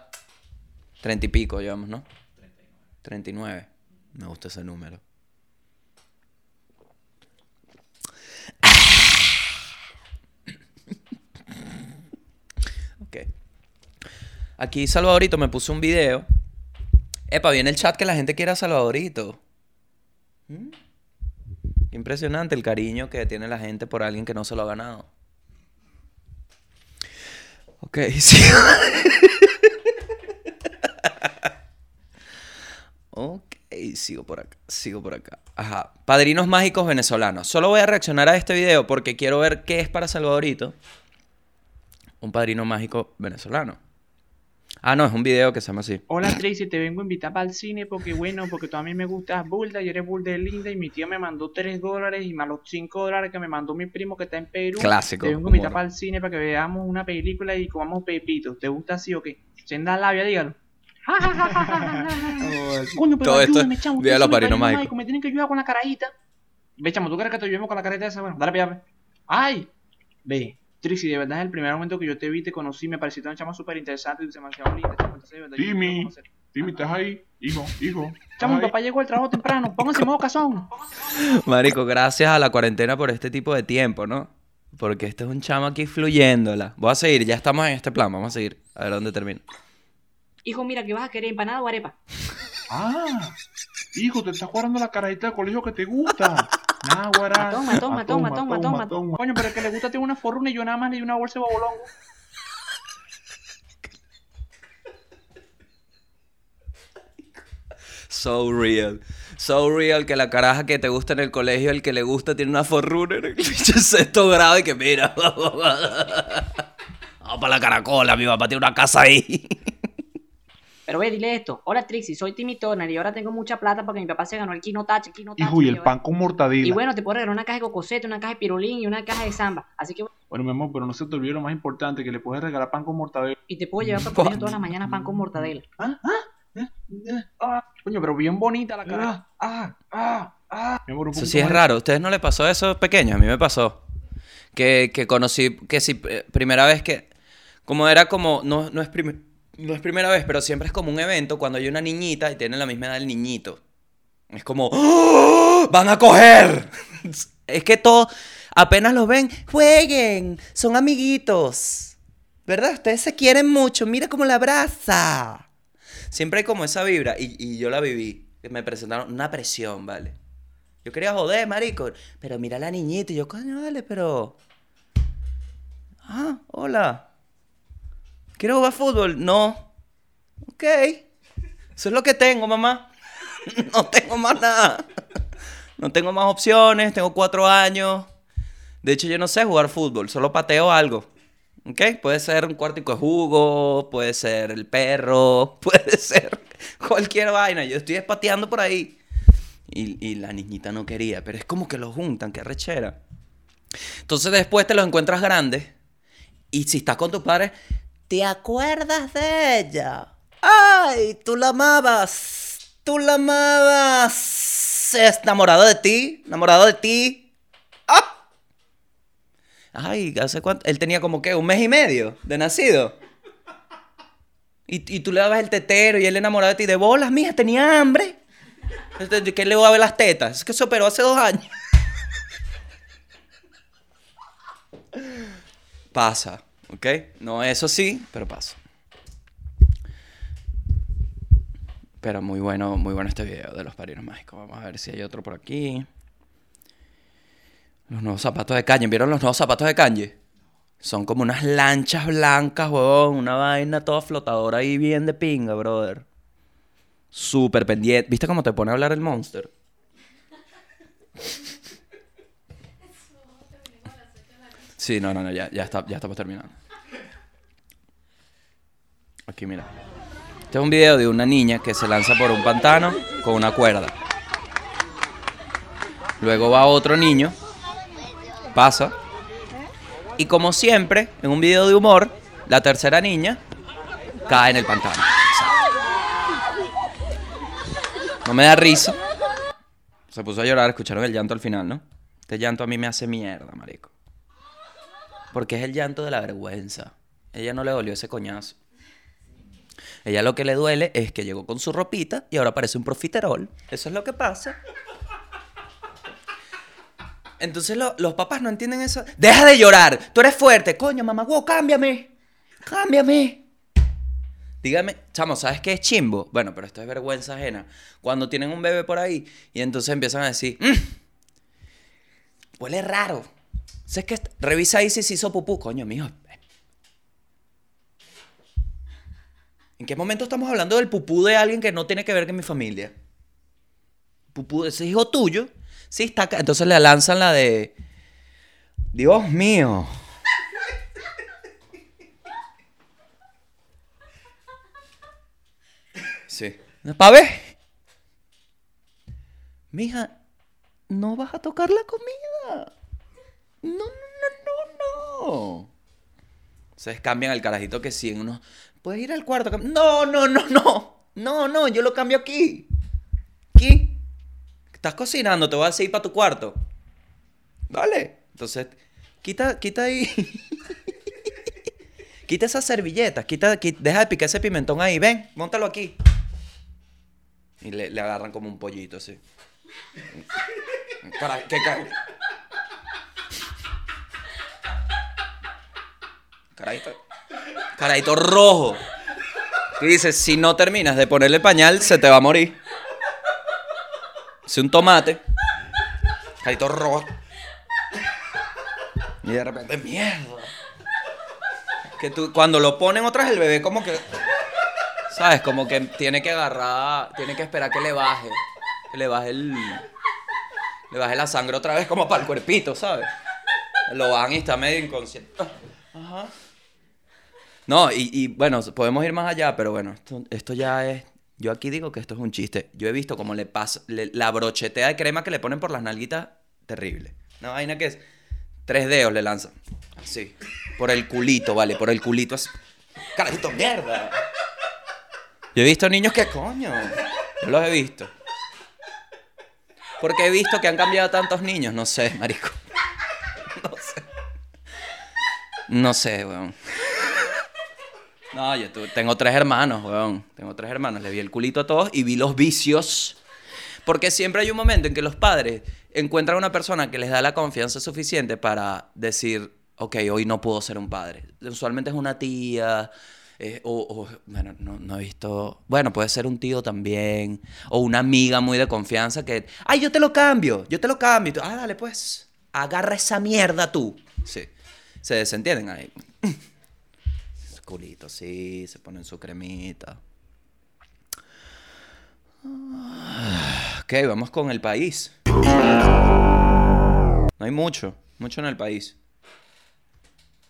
D: 30 y pico llevamos, ¿no? 39. Me gusta ese número. Ok. Aquí Salvadorito me puso un video. Epa, viene el chat que la gente quiere a Salvadorito. ¿Mm? Impresionante el cariño que tiene la gente por alguien que no se lo ha ganado. Ok, sí. ok, sigo por acá, sigo por acá. Ajá, padrinos mágicos venezolanos. Solo voy a reaccionar a este video porque quiero ver qué es para Salvadorito un padrino mágico venezolano. Ah, no, es un video que se llama así.
F: Hola Tracy, te vengo a invitar para el cine porque bueno, porque tú a mí me gustas burda y eres burda de linda y mi tío me mandó 3 dólares y más los 5 dólares que me mandó mi primo que está en Perú.
D: Clásico,
F: Te vengo a invitar para el cine para que veamos una película y comamos pepitos. ¿Te gusta así o qué? Senda labia, dígalo. Coño, pero
D: Todo esto
F: ayúdame, chamo.
D: los
F: son
D: padrinos
F: padrinos
D: mágicos.
F: Me tienen que ayudar con la carajita. Ve, chamo, ¿tú crees que te ayudemos con la carita esa? Bueno, dale, pillame. ¡Ay! Ve, Trixie, de verdad es el primer momento que yo te vi, te conocí, me pareció una chama súper interesante y demasiado quiero
G: Timmy. Timmy, ¿estás ahí? Hijo, hijo. ¿estás
F: Chamo, mi papá llegó al trabajo temprano. Pónganse modo cazón.
D: Marico, gracias a la cuarentena por este tipo de tiempo, ¿no? Porque este es un chamo aquí fluyéndola. Voy a seguir, ya estamos en este plan, vamos a seguir. A ver dónde termina.
H: Hijo, mira, ¿qué vas a querer? ¿Empanada o arepa?
G: Ah, hijo, te estás guardando la carajita de colegio que te gusta. Náguara.
H: Toma, toma,
G: Ah,
H: toma, toma, toma.
F: Coño, pero el que le gusta tiene una forruna y yo nada más le di una bolsa de bobolongo.
D: So real. So real que la caraja que te gusta en el colegio, el que le gusta tiene una forrunner. El bicho en sexto grado y que mira. Vamos para la caracola, mi papá tiene una casa ahí.
H: Pero ve, dile esto. Hola, Trixie, soy Timmy Turner y ahora tengo mucha plata porque mi papá se ganó el Kino Touch, el Kino Touch,
G: Hijo, y el pan con mortadela.
H: Y bueno, te puedo regalar una caja de cocosete, una caja de pirulín y una caja de samba. Así que,
G: Bueno, mi amor, pero no se te olvide lo más importante, que le puedes regalar pan con mortadela.
H: y te puedo llevar para comer todas las mañanas pan con mortadela.
F: Ah, coño, pero bien bonita la cara. Ah, ah, ah.
G: Mi amor, un
D: Eso sí es raro. ¿A ustedes no les pasó eso pequeños? A mí me pasó. Que, que conocí, que si eh, primera vez que, como era como, no, no, es prim- no es primera vez, pero siempre es como un evento cuando hay una niñita y tienen la misma edad del niñito. Es como, ¡Oh! ¡van a coger! es que todo, apenas los ven, jueguen, son amiguitos. ¿Verdad? Ustedes se quieren mucho, mira cómo la abraza. Siempre hay como esa vibra y, y yo la viví. Me presentaron una presión, ¿vale? Yo quería joder, marico. Pero mira a la niñita y yo, coño, dale, pero... Ah, hola. ¿Quiero jugar fútbol? No. Ok. Eso es lo que tengo, mamá. no tengo más nada. no tengo más opciones, tengo cuatro años. De hecho, yo no sé jugar fútbol, solo pateo algo. ¿Ok? Puede ser un cuartico de jugo, puede ser el perro, puede ser cualquier vaina. Yo estoy espateando por ahí. Y, y la niñita no quería, pero es como que lo juntan, qué rechera. Entonces después te los encuentras grandes y si estás con tus padres, ¿te acuerdas de ella? ¡Ay! Tú la amabas. Tú la amabas. Enamorado de ti. Enamorado de ti. ¡Ah! Ay, ¿hace cuánto? Él tenía como que un mes y medio de nacido. Y, y tú le dabas el tetero y él enamorado de ti. De bolas, mija, tenía hambre. Este, ¿Qué le voy a ver las tetas? Es que se operó hace dos años. Pasa, ¿ok? No eso sí, pero pasa. Pero muy bueno, muy bueno este video de los padrinos mágicos. Vamos a ver si hay otro por aquí. Los nuevos zapatos de Kanye. ¿Vieron los nuevos zapatos de Kanye? Son como unas lanchas blancas, huevón. Una vaina toda flotadora ahí bien de pinga, brother. Súper pendiente. ¿Viste cómo te pone a hablar el monster? Sí, no, no, no, ya, ya, está, ya estamos terminando. Aquí, mira. Este es un video de una niña que se lanza por un pantano con una cuerda. Luego va otro niño, pasa. Y como siempre, en un video de humor, la tercera niña cae en el pantano. No me da risa. Se puso a llorar, escucharon el llanto al final, ¿no? Este llanto a mí me hace mierda, marico. Porque es el llanto de la vergüenza. Ella no le dolió ese coñazo. Ella lo que le duele es que llegó con su ropita y ahora parece un profiterol. Eso es lo que pasa. Entonces lo- los papás no entienden eso. Deja de llorar. Tú eres fuerte. Coño, mamá, wow, cámbiame. Cámbiame. Dígame, chamo, ¿sabes qué es chimbo? Bueno, pero esto es vergüenza ajena. Cuando tienen un bebé por ahí y entonces empiezan a decir, "Mm, huele raro. O sea, es que est- revisa ahí si se hizo pupú. Coño, mijo. ¿En qué momento estamos hablando del pupú de alguien que no tiene que ver con mi familia? Pupú ese hijo tuyo. Sí, está. Entonces le lanzan la de. Dios mío. Sí. ¿Pa' ver? Mija, no vas a tocar la comida. No, no, no, no, no. Entonces cambian el carajito que sí en unos. ¿Puedes ir al cuarto? No, no, no, no. No, no, yo lo cambio aquí. Aquí. Estás cocinando, te voy a ir para tu cuarto. Vale. Entonces, quita, quita ahí. quita esas servilletas, quita, qui- deja de picar ese pimentón ahí, ven, móntalo aquí. Y le, le agarran como un pollito así. Cara- ¿qué Carajito. Carajito rojo. Que dice, si no terminas de ponerle pañal, se te va a morir. Si un tomate. Carajito rojo. Y de repente, mierda. Que tú, cuando lo ponen otra vez el bebé como que... ¿Sabes? Como que tiene que agarrar, tiene que esperar que le baje. Que le baje el... Le baje la sangre otra vez como para el cuerpito, ¿sabes? Lo van y está medio inconsciente. Ajá. No, y, y, bueno, podemos ir más allá, pero bueno, esto, esto ya es... Yo aquí digo que esto es un chiste. Yo he visto como le pasa... la brochetea de crema que le ponen por las nalguitas, terrible. Una vaina que es... Tres dedos le lanzan. Así. Por el culito, vale, por el culito. así. Carajito, mierda. Yo he visto niños que coño. Yo los he visto. Porque he visto que han cambiado tantos niños. No sé, marico. No sé. No sé, weón. No, yo tengo tres hermanos, weón. Tengo tres hermanos. Le vi el culito a todos y vi los vicios. Porque siempre hay un momento en que los padres encuentran una persona que les da la confianza suficiente para decir, ok, hoy no puedo ser un padre. Usualmente es una tía, eh, o, bueno, no, no he visto, bueno, puede ser un tío también, o una amiga muy de confianza que, ay, yo te lo cambio, yo te lo cambio. Y ah, dale, pues, agarra esa mierda tú. Sí, se desentienden ahí. Culito, sí, se ponen su cremita. Ok, vamos con el país. No hay mucho, mucho en el país.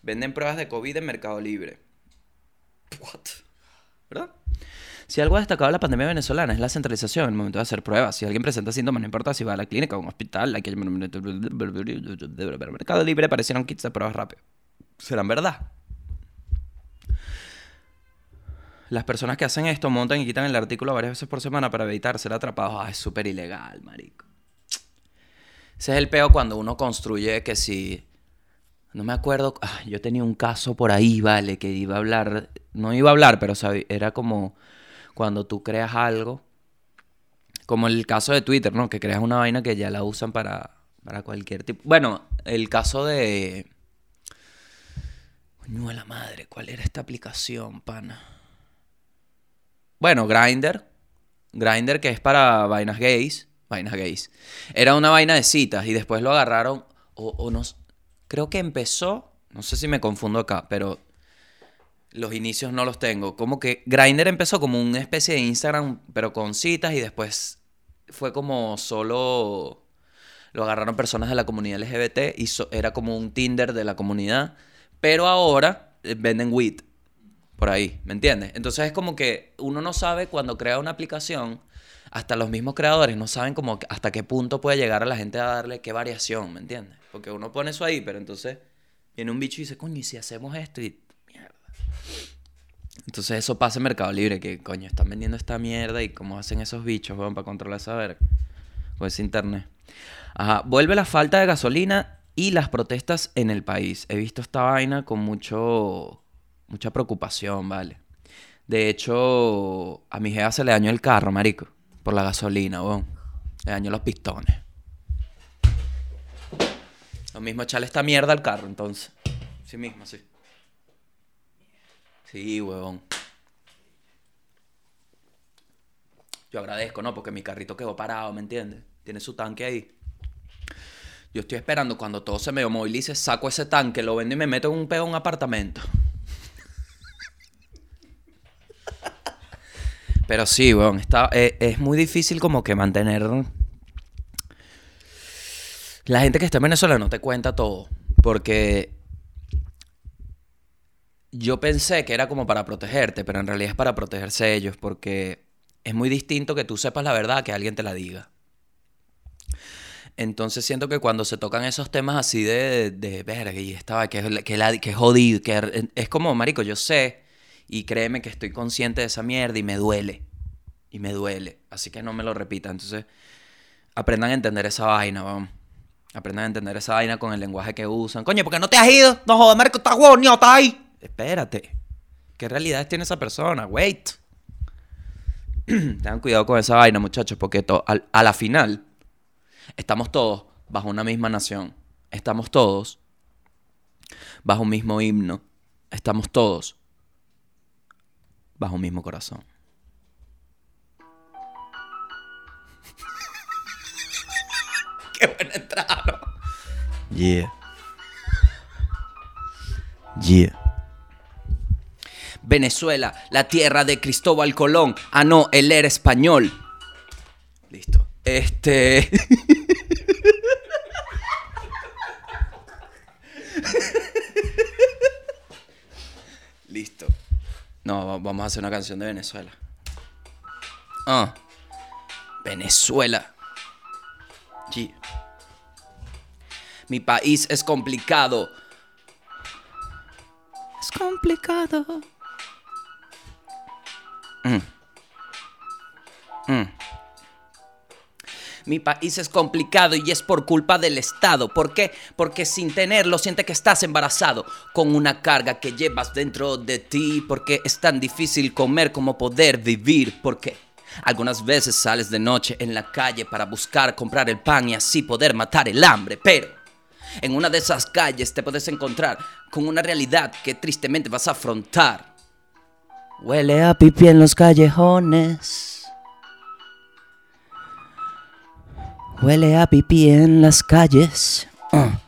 D: Venden pruebas de COVID en Mercado Libre. What? ¿Verdad? Si algo ha destacado de la pandemia venezolana es la centralización en el momento de hacer pruebas. Si alguien presenta síntomas, no importa si va a la clínica o a un hospital, hay Mercado Libre aparecieron kits de pruebas rápido. ¿Serán verdad? Las personas que hacen esto montan y quitan el artículo varias veces por semana para evitar ser atrapados. Ah, es súper ilegal, marico. Ese es el peo cuando uno construye que si... No me acuerdo... ah, yo tenía un caso por ahí, vale, que iba a hablar... No iba a hablar, pero era como cuando tú creas algo. Como el caso de Twitter, ¿no? Que creas una vaina que ya la usan para, para cualquier tipo... Bueno, el caso de... Coño de la madre, ¿cuál era esta aplicación, pana? Bueno, Grindr. Grindr que es para vainas gays. Vainas gays. Era una vaina de citas y después lo agarraron. O, o no. s- Creo que empezó. No sé si me confundo acá, pero los inicios no los tengo. Como que Grindr empezó como una especie de Instagram, pero con citas y después fue como solo. Lo agarraron personas de la comunidad LGBT y so- era como un Tinder de la comunidad. Pero ahora eh, venden weed por ahí, ¿me entiendes? Entonces es como que uno no sabe cuando crea una aplicación, hasta los mismos creadores no saben como hasta qué punto puede llegar a la gente a darle qué variación, ¿me entiendes? Porque uno pone eso ahí, pero entonces viene un bicho y dice, coño, ¿y si hacemos esto? Y. Entonces eso pasa en Mercado Libre, que coño, están vendiendo esta mierda y cómo hacen esos bichos, weón, para controlar esa verga. Ese internet. Ajá, vuelve la falta de gasolina y las protestas en el país. He visto esta vaina con mucho mucha preocupación, ¿vale? De hecho, a mi jefa se le dañó el carro, marico, por la gasolina, weón. Le dañó los pistones. Lo mismo echarle esta mierda al carro, entonces. Sí mismo, sí. Sí, huevón. Yo agradezco, ¿no? Porque mi carrito quedó parado, ¿me entiendes? Tiene su tanque ahí. Yo estoy esperando cuando todo se me movilice, saco ese tanque, lo vendo y me meto en un peo en un apartamento. Pero sí, weón, está, eh, es muy difícil como que mantener... La gente que está en Venezuela no te cuenta todo, porque yo pensé que era como para protegerte, pero en realidad es para protegerse ellos, porque es muy distinto que tú sepas la verdad que alguien te la diga. Entonces siento que cuando se tocan esos temas así de, de verga y estaba, que, que, la- jodido, que es como, marico, yo sé, y créeme que estoy consciente de esa mierda y me duele. Y me duele. Así que no me lo repita. Entonces, aprendan a entender esa vaina, vamos. Aprendan a entender esa vaina con el lenguaje que usan. Coño, porque no te has ido. No jodas, marico, estás huevón, ni está ahí. Espérate. ¿Qué realidades tiene esa persona? Wait. Tengan cuidado con esa vaina, muchachos, porque a la final estamos todos bajo una misma nación. Estamos todos bajo un mismo himno. Estamos todos bajo un mismo corazón. Qué buena entrada. Yeah. Yeah. Venezuela, la tierra de Cristóbal Colón. Ah, no, él era español. Listo. Este. Listo. No, va- vamos a hacer una canción de Venezuela. Ah. Venezuela. Sí. Mi país es complicado. Es complicado. Mm. Mm. Mi país es complicado y es por culpa del Estado. ¿Por qué? Porque sin tenerlo siente que estás embarazado con una carga que llevas dentro de ti. Porque es tan difícil comer como poder vivir. Porque algunas veces sales de noche en la calle para buscar comprar el pan y así poder matar el hambre. Pero en una de esas calles te puedes encontrar con una realidad que tristemente vas a afrontar. Huele a pipí en los callejones. Huele a pipí en las calles. Ah.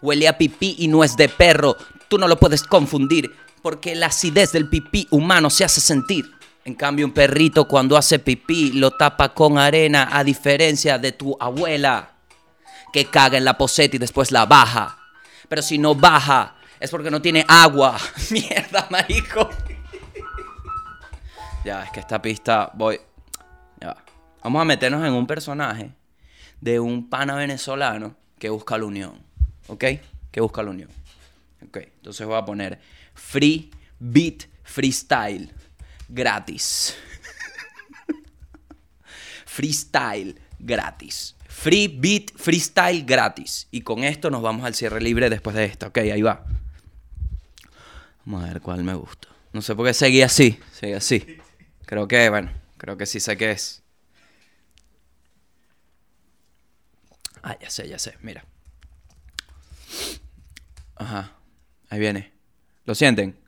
D: Huele a pipí y no es de perro. Tú no lo puedes confundir. Porque la acidez del pipí humano se hace sentir. En cambio, un perrito cuando hace pipí lo tapa con arena, a diferencia de tu abuela, que caga en la poseta y después la baja. Pero si no baja, es porque no tiene agua. Mierda, marico. Ya, es que esta pista voy. Ya va. Vamos a meternos en un personaje de un pana venezolano que busca la unión. ¿Ok? Que busca la unión. Ok, entonces voy a poner free beat freestyle gratis. freestyle gratis. Free beat freestyle gratis. Y con esto nos vamos al cierre libre después de esto. Ok, ahí va. Vamos a ver cuál me gusta. No sé por qué seguí así. Seguí así. Creo que, bueno, creo que sí sé qué es. Ah, ya sé, ya sé. Mira. Ajá. Ahí viene. ¿Lo sienten?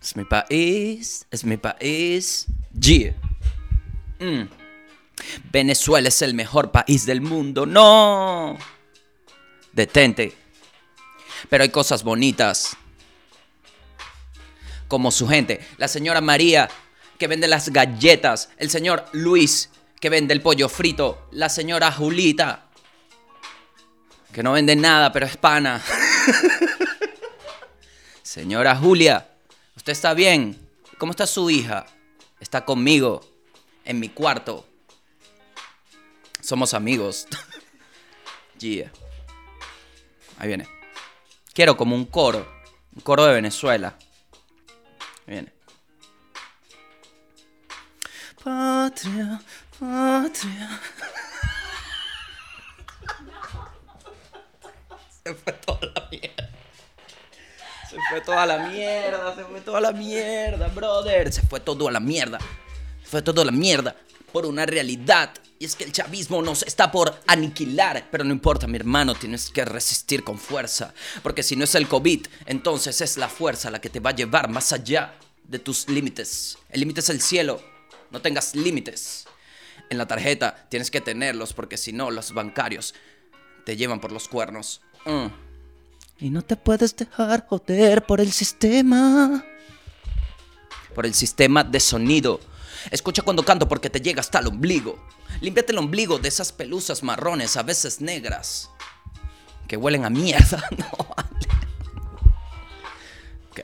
D: Es mi país, es mi país. Yeah. Mm. Venezuela es el mejor país del mundo. No. Detente. Pero hay cosas bonitas. Como su gente. La señora María, que vende las galletas. El señor Luis, que vende el pollo frito. La señora Julita, que no vende nada, pero es pana. señora Julia, ¿usted está bien? ¿Cómo está su hija? Está conmigo, en mi cuarto. Somos amigos. yeah. Ahí viene. Quiero como un coro. Un coro de Venezuela. Ahí viene. Patria, patria. Se fue toda la mierda. Se fue toda la mierda, se fue toda la mierda, brother. Se fue todo a la mierda. Se fue todo a la mierda por una realidad. Y es que el chavismo nos está por aniquilar. Pero no importa, mi hermano, tienes que resistir con fuerza. Porque si no es el COVID, entonces es la fuerza la que te va a llevar más allá de tus límites. El límite es el cielo. No tengas límites. En la tarjeta tienes que tenerlos porque si no, los bancarios te llevan por los cuernos. Mm. Y no te puedes dejar joder por el sistema. Por el sistema de sonido. Escucha cuando canto porque te llega hasta el ombligo. Límpiate el ombligo de esas pelusas marrones, a veces negras, que huelen a mierda. No. Ok.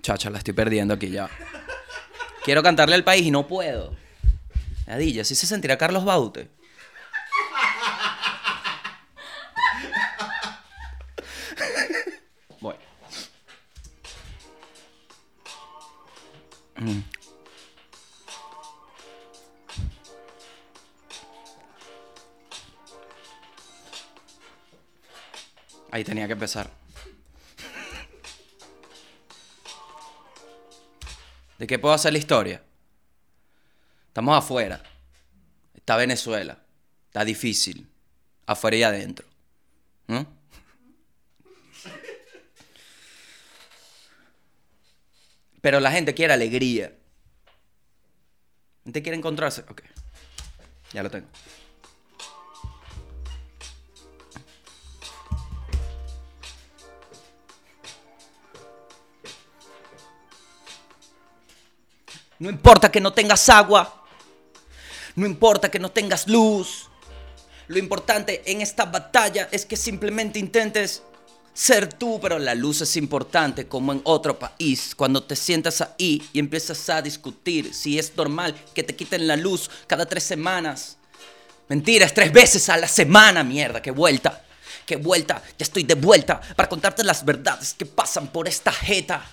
D: Chacha, la estoy perdiendo aquí ya. Quiero cantarle al país y no puedo. Adilla, así se sentirá Carlos Baute. Mm. Ahí tenía que empezar. ¿De qué puedo hacer la historia? Estamos afuera. Está Venezuela. Está difícil. Afuera y adentro. ¿No? Pero la gente quiere alegría. La gente quiere encontrarse. Ok. Ya lo tengo. No importa que no tengas agua. No importa que no tengas luz. Lo importante en esta batalla es que simplemente intentes ser tú, pero la luz es importante como en otro país. Cuando te sientas ahí y empiezas a discutir si es normal que te quiten la luz cada tres semanas. Mentiras, tres veces a la semana, mierda, qué vuelta. Qué vuelta, ya estoy de vuelta para contarte las verdades que pasan por esta jeta.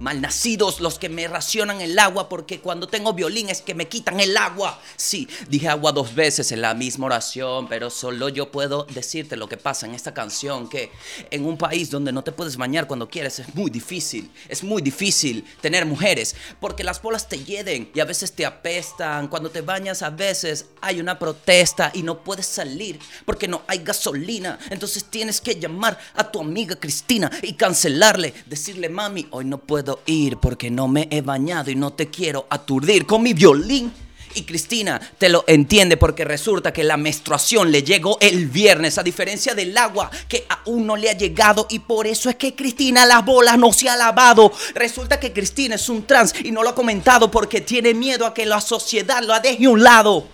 D: Malnacidos los que me racionan el agua porque cuando tengo violín es que me quitan el agua. Sí, dije agua dos veces en la misma oración, pero solo yo puedo decirte lo que pasa en esta canción, que en un país donde no te puedes bañar cuando quieres es muy difícil, es muy difícil tener mujeres porque las bolas te hieden y a veces te apestan. Cuando te bañas a veces hay una protesta y no puedes salir porque no hay gasolina. Entonces tienes que llamar a tu amiga Cristina y cancelarle, decirle mami, hoy no puedo ir porque no me he bañado y no te quiero aturdir con mi violín. Y Cristina te lo entiende porque resulta que la menstruación le llegó el viernes, a diferencia del agua que aún no le ha llegado. Y por eso es que Cristina las bolas no se ha lavado. Resulta que Cristina es un trans y no lo ha comentado porque tiene miedo a que la sociedad lo deje a un lado.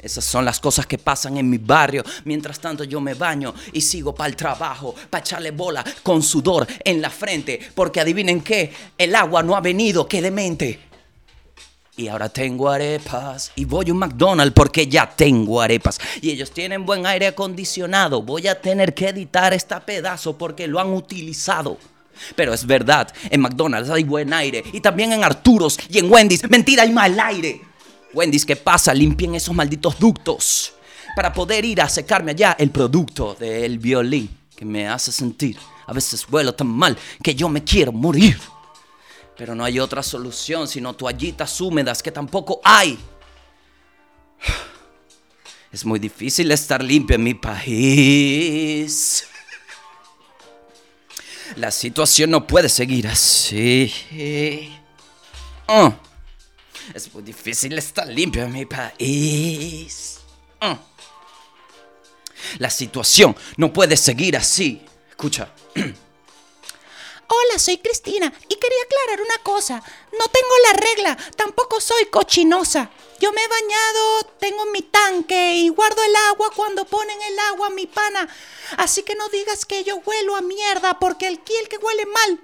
D: Esas son las cosas que pasan en mi barrio. Mientras tanto yo me baño y sigo para el trabajo, para echarle bola con sudor en la frente. Porque adivinen qué, el agua no ha venido, qué demente. Y ahora tengo arepas y voy a un McDonald's porque ya tengo arepas. Y ellos tienen buen aire acondicionado. Voy a tener que editar este pedazo porque lo han utilizado. Pero es verdad, en McDonald's hay buen aire. Y también en Arturos y en Wendy's. Mentira, hay mal aire. Wendy's, ¿qué pasa? Limpien esos malditos ductos. Para poder ir a secarme allá el producto del violín que me hace sentir. A veces vuelo tan mal que yo me quiero morir. Pero no hay otra solución sino toallitas húmedas que tampoco hay. Es muy difícil estar limpio en mi país. La situación no puede seguir así. Ah. Es muy difícil estar limpio en mi país. Ah. La situación no puede seguir así. Escucha.
E: Hola, soy Cristina y quería aclarar una cosa. No tengo la regla, tampoco soy cochinosa. Yo me he bañado, tengo mi tanque y guardo el agua cuando ponen el agua a mi pana. Así que no digas que yo huelo a mierda, porque el que huele mal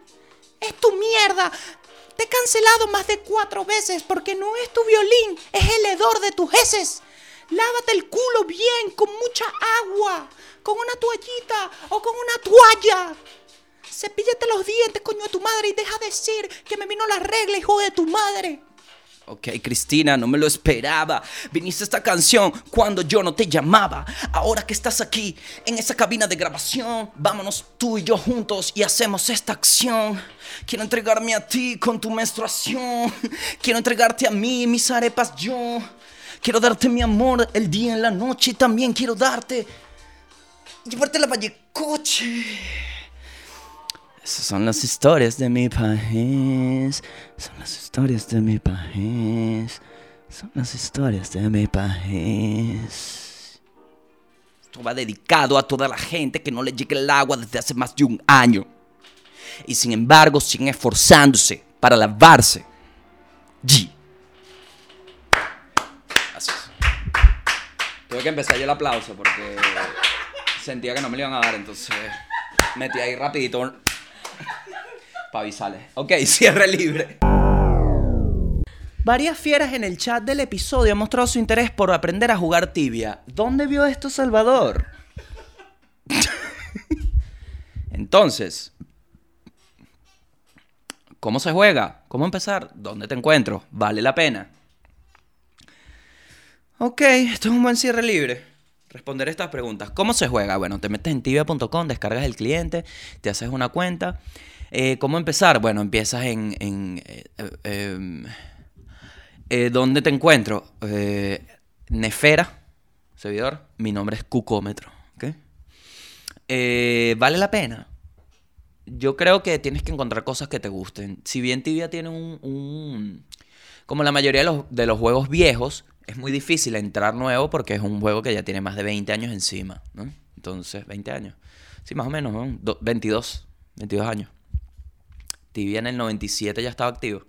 E: es tu mierda. Te he cancelado más de cuatro veces porque no es tu violín, es el hedor de tus heces. Lávate el culo bien, con mucha agua, con una toallita o con una toalla. Cepíllate los dientes, coño de tu madre, y deja de decir que me vino la regla, hijo de tu madre.
D: Ok, Cristina, no me lo esperaba. Viniste a esta canción cuando yo no te llamaba. Ahora que estás aquí, en esa cabina de grabación, vámonos tú y yo juntos y hacemos esta acción. Quiero entregarme a ti con tu menstruación. Quiero entregarte a mí mis arepas yo. Quiero darte mi amor el día en la noche también quiero darte. Llevarte la Valle Coche. Esas son las historias de mi país. Son las historias de mi país. Son las historias de mi país. Esto va dedicado a toda la gente que no le llega el agua desde hace más de un año. Y sin embargo siguen esforzándose para lavarse. G. Gracias. Tuve que empezar yo el aplauso porque sentía que no me lo iban a dar, entonces metí ahí rapidito para avisarles. Ok, cierre libre. Varias fieras en el chat del episodio han mostrado su interés por aprender a jugar tibia. ¿Dónde vio esto Salvador? Entonces, ¿cómo se juega? ¿Cómo empezar? ¿Dónde te encuentro? ¿Vale la pena? Ok, esto es un buen cierre libre. Responder estas preguntas. ¿Cómo se juega? Bueno, te metes en tibia.com, descargas el cliente, te haces una cuenta. Eh, ¿Cómo empezar? Bueno, empiezas en... en eh, eh, eh, ¿Dónde te encuentro? Nefera, servidor. Mi nombre es Cucómetro. ¿ok? Eh, ¿Vale la pena? Yo creo que tienes que encontrar cosas que te gusten. Si bien Tibia tiene un... un- como la mayoría de los, de los juegos viejos, es muy difícil entrar nuevo porque es un juego que ya tiene más de 20 años encima. ¿no? Entonces, 20 años. Sí, más o menos, ¿no? Do- 22. 22 años. Tibia en el 97 ya estaba activo.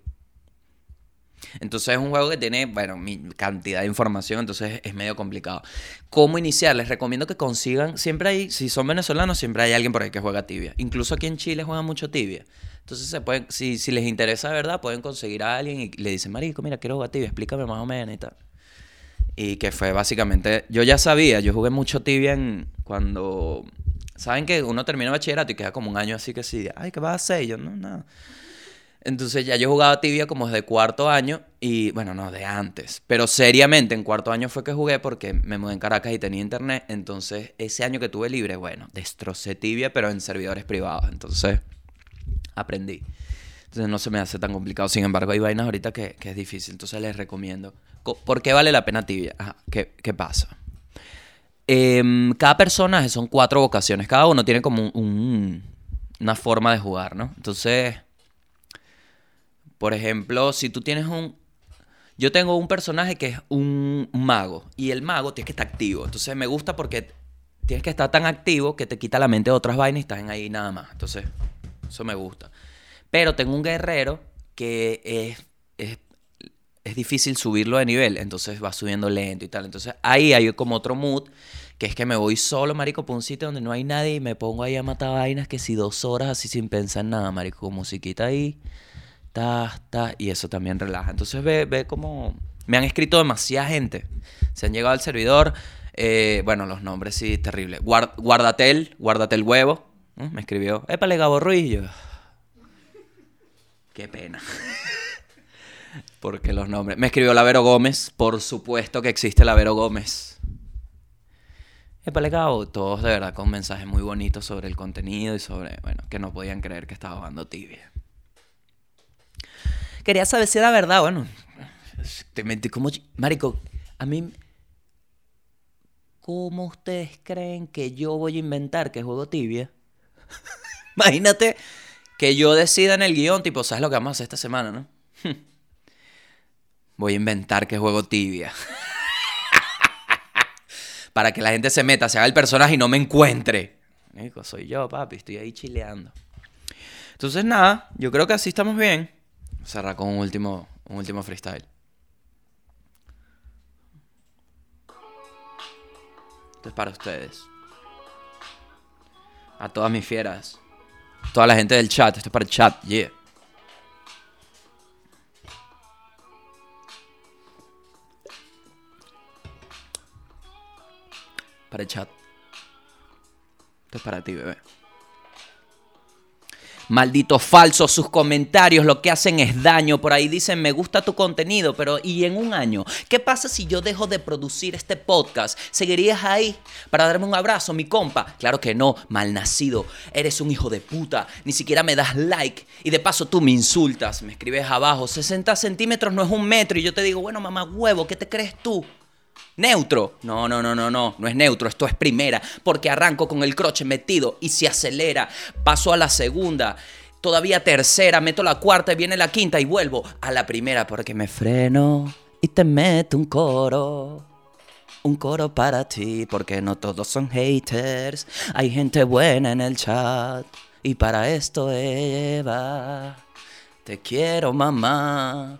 D: Entonces es un juego que tiene, bueno, mi cantidad de información, entonces es medio complicado. ¿Cómo iniciar? Les recomiendo que consigan, siempre hay, si son venezolanos, siempre hay alguien por ahí que juega tibia. Incluso aquí en Chile juegan mucho tibia. Entonces se pueden, si, si les interesa de verdad, pueden conseguir a alguien y le dicen, marico, mira, quiero jugar tibia, explícame más o menos y tal. Y que fue básicamente, yo ya sabía, yo jugué mucho tibia en, cuando, ¿saben que uno termina bachillerato y queda como un año así que sí, ay, ¿qué vas a hacer? Y yo, no, nada. Entonces ya yo jugaba tibia como desde cuarto año y bueno, no, de antes. Pero seriamente en cuarto año fue que jugué porque me mudé en Caracas y tenía internet. Entonces ese año que tuve libre, bueno, destrocé tibia pero en servidores privados. Entonces aprendí. Entonces no se me hace tan complicado. Sin embargo, hay vainas ahorita que, que es difícil. Entonces les recomiendo. Co- ¿Por qué vale la pena tibia? Ajá, ¿qué, qué pasa? Em, cada personaje son cuatro vocaciones. Cada uno tiene como un- un- una forma de jugar, ¿no? Entonces... Por ejemplo, si tú tienes un... Yo tengo un personaje que es un mago y el mago tiene que estar activo. Entonces me gusta porque tienes que estar tan activo que te quita la mente de otras vainas y estás ahí nada más. Entonces, eso me gusta. Pero tengo un guerrero que es, es, difícil subirlo de nivel, entonces va subiendo lento y tal. Entonces ahí hay como otro mood, que es que me voy solo, marico, por un sitio donde no hay nadie y me pongo ahí a matar vainas que si dos horas así sin pensar en nada, marico, con musiquita ahí, ta, ta, y eso también relaja. Entonces ve, ve como... Me han escrito demasiada gente. Se han llegado al servidor. eh, bueno, los nombres sí, terrible. Guard- guardatel, guardatel huevo. Me escribió, épale Gabo Ruiz. Y qué pena. Porque los nombres. Me escribió Lavero Gómez. Por supuesto que existe Lavero Gómez. Épale Gabo. Todos de verdad con mensajes muy bonitos sobre el contenido y sobre, bueno, que no podían creer que estaba jugando tibia. Quería saber si era verdad, bueno. Te mentí como... Marico, a mí... ¿Cómo ustedes creen que yo voy a inventar que juego tibia? Imagínate que yo decida en el guion, tipo, ¿sabes lo que vamos a hacer esta semana, no? Voy a inventar que juego tibia. Para que la gente se meta, se haga el personaje y no me encuentre. Marico, soy yo, papi, estoy ahí chileando. Entonces, nada, yo creo que así estamos bien. Cerrar con un último, un último freestyle. Esto es para ustedes. A todas mis fieras. Toda la gente del chat. Esto es para el chat. Yeah. Para el chat. Esto es para ti, bebé. Malditos falsos, sus comentarios lo que hacen es daño. Por ahí dicen, me gusta tu contenido, pero ¿y en un año? ¿Qué pasa si yo dejo de producir este podcast? ¿Seguirías ahí para darme un abrazo, mi compa? Claro que no, malnacido. Eres un hijo de puta. Ni siquiera me das like. Y de paso tú me insultas. Me escribes abajo, 60 centímetros no es un metro. Y yo te digo, bueno, mamá huevo, ¿qué te crees tú? Neutro. No, no, no, no, no. No es neutro, esto es primera. Porque arranco con el croche metido y se acelera. Paso a la segunda. Todavía tercera, meto la cuarta y viene la quinta y vuelvo a la primera porque me freno y te meto un coro. Un coro para ti porque no todos son haters. Hay gente buena en el chat. Y para esto, Eva, te quiero, mamá.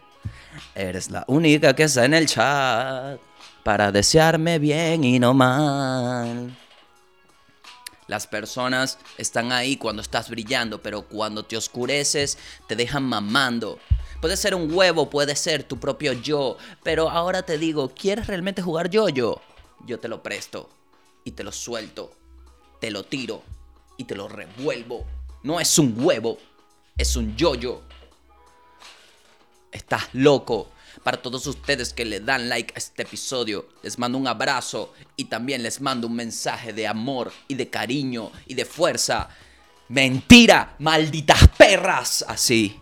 D: Eres la única que está en el chat para desearme bien y no mal. Las personas están ahí cuando estás brillando, pero cuando te oscureces te dejan mamando. Puede ser un huevo, puede ser tu propio yo, pero ahora te digo, ¿quieres realmente jugar yo-yo? Yo te lo presto y te lo suelto, te lo tiro y te lo revuelvo. No es un huevo, es un yo-yo. Estás loco. Para todos ustedes que le dan like a este episodio, les mando un abrazo y también les mando un mensaje de amor y de cariño y de fuerza. Mentira, malditas perras. Así.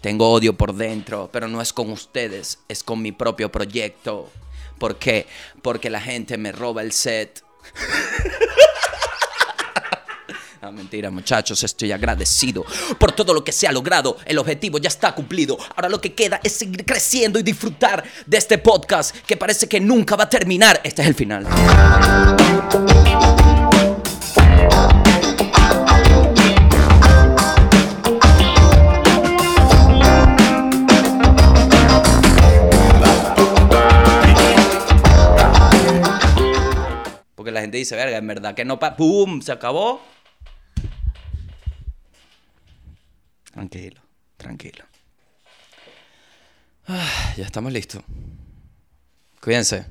D: Tengo odio por dentro, pero no es con ustedes, es con mi propio proyecto. ¿Por qué? Porque la gente me roba el set. Ah, mentira, muchachos, estoy agradecido por todo lo que se ha logrado. El objetivo ya está cumplido. Ahora lo que queda es seguir creciendo y disfrutar de este podcast que parece que nunca va a terminar. Este es el final. Porque la gente dice, verga, en verdad que no pa... ¡Pum! Se acabó. Tranquilo, tranquilo. Ah, ya estamos listos. Cuídense.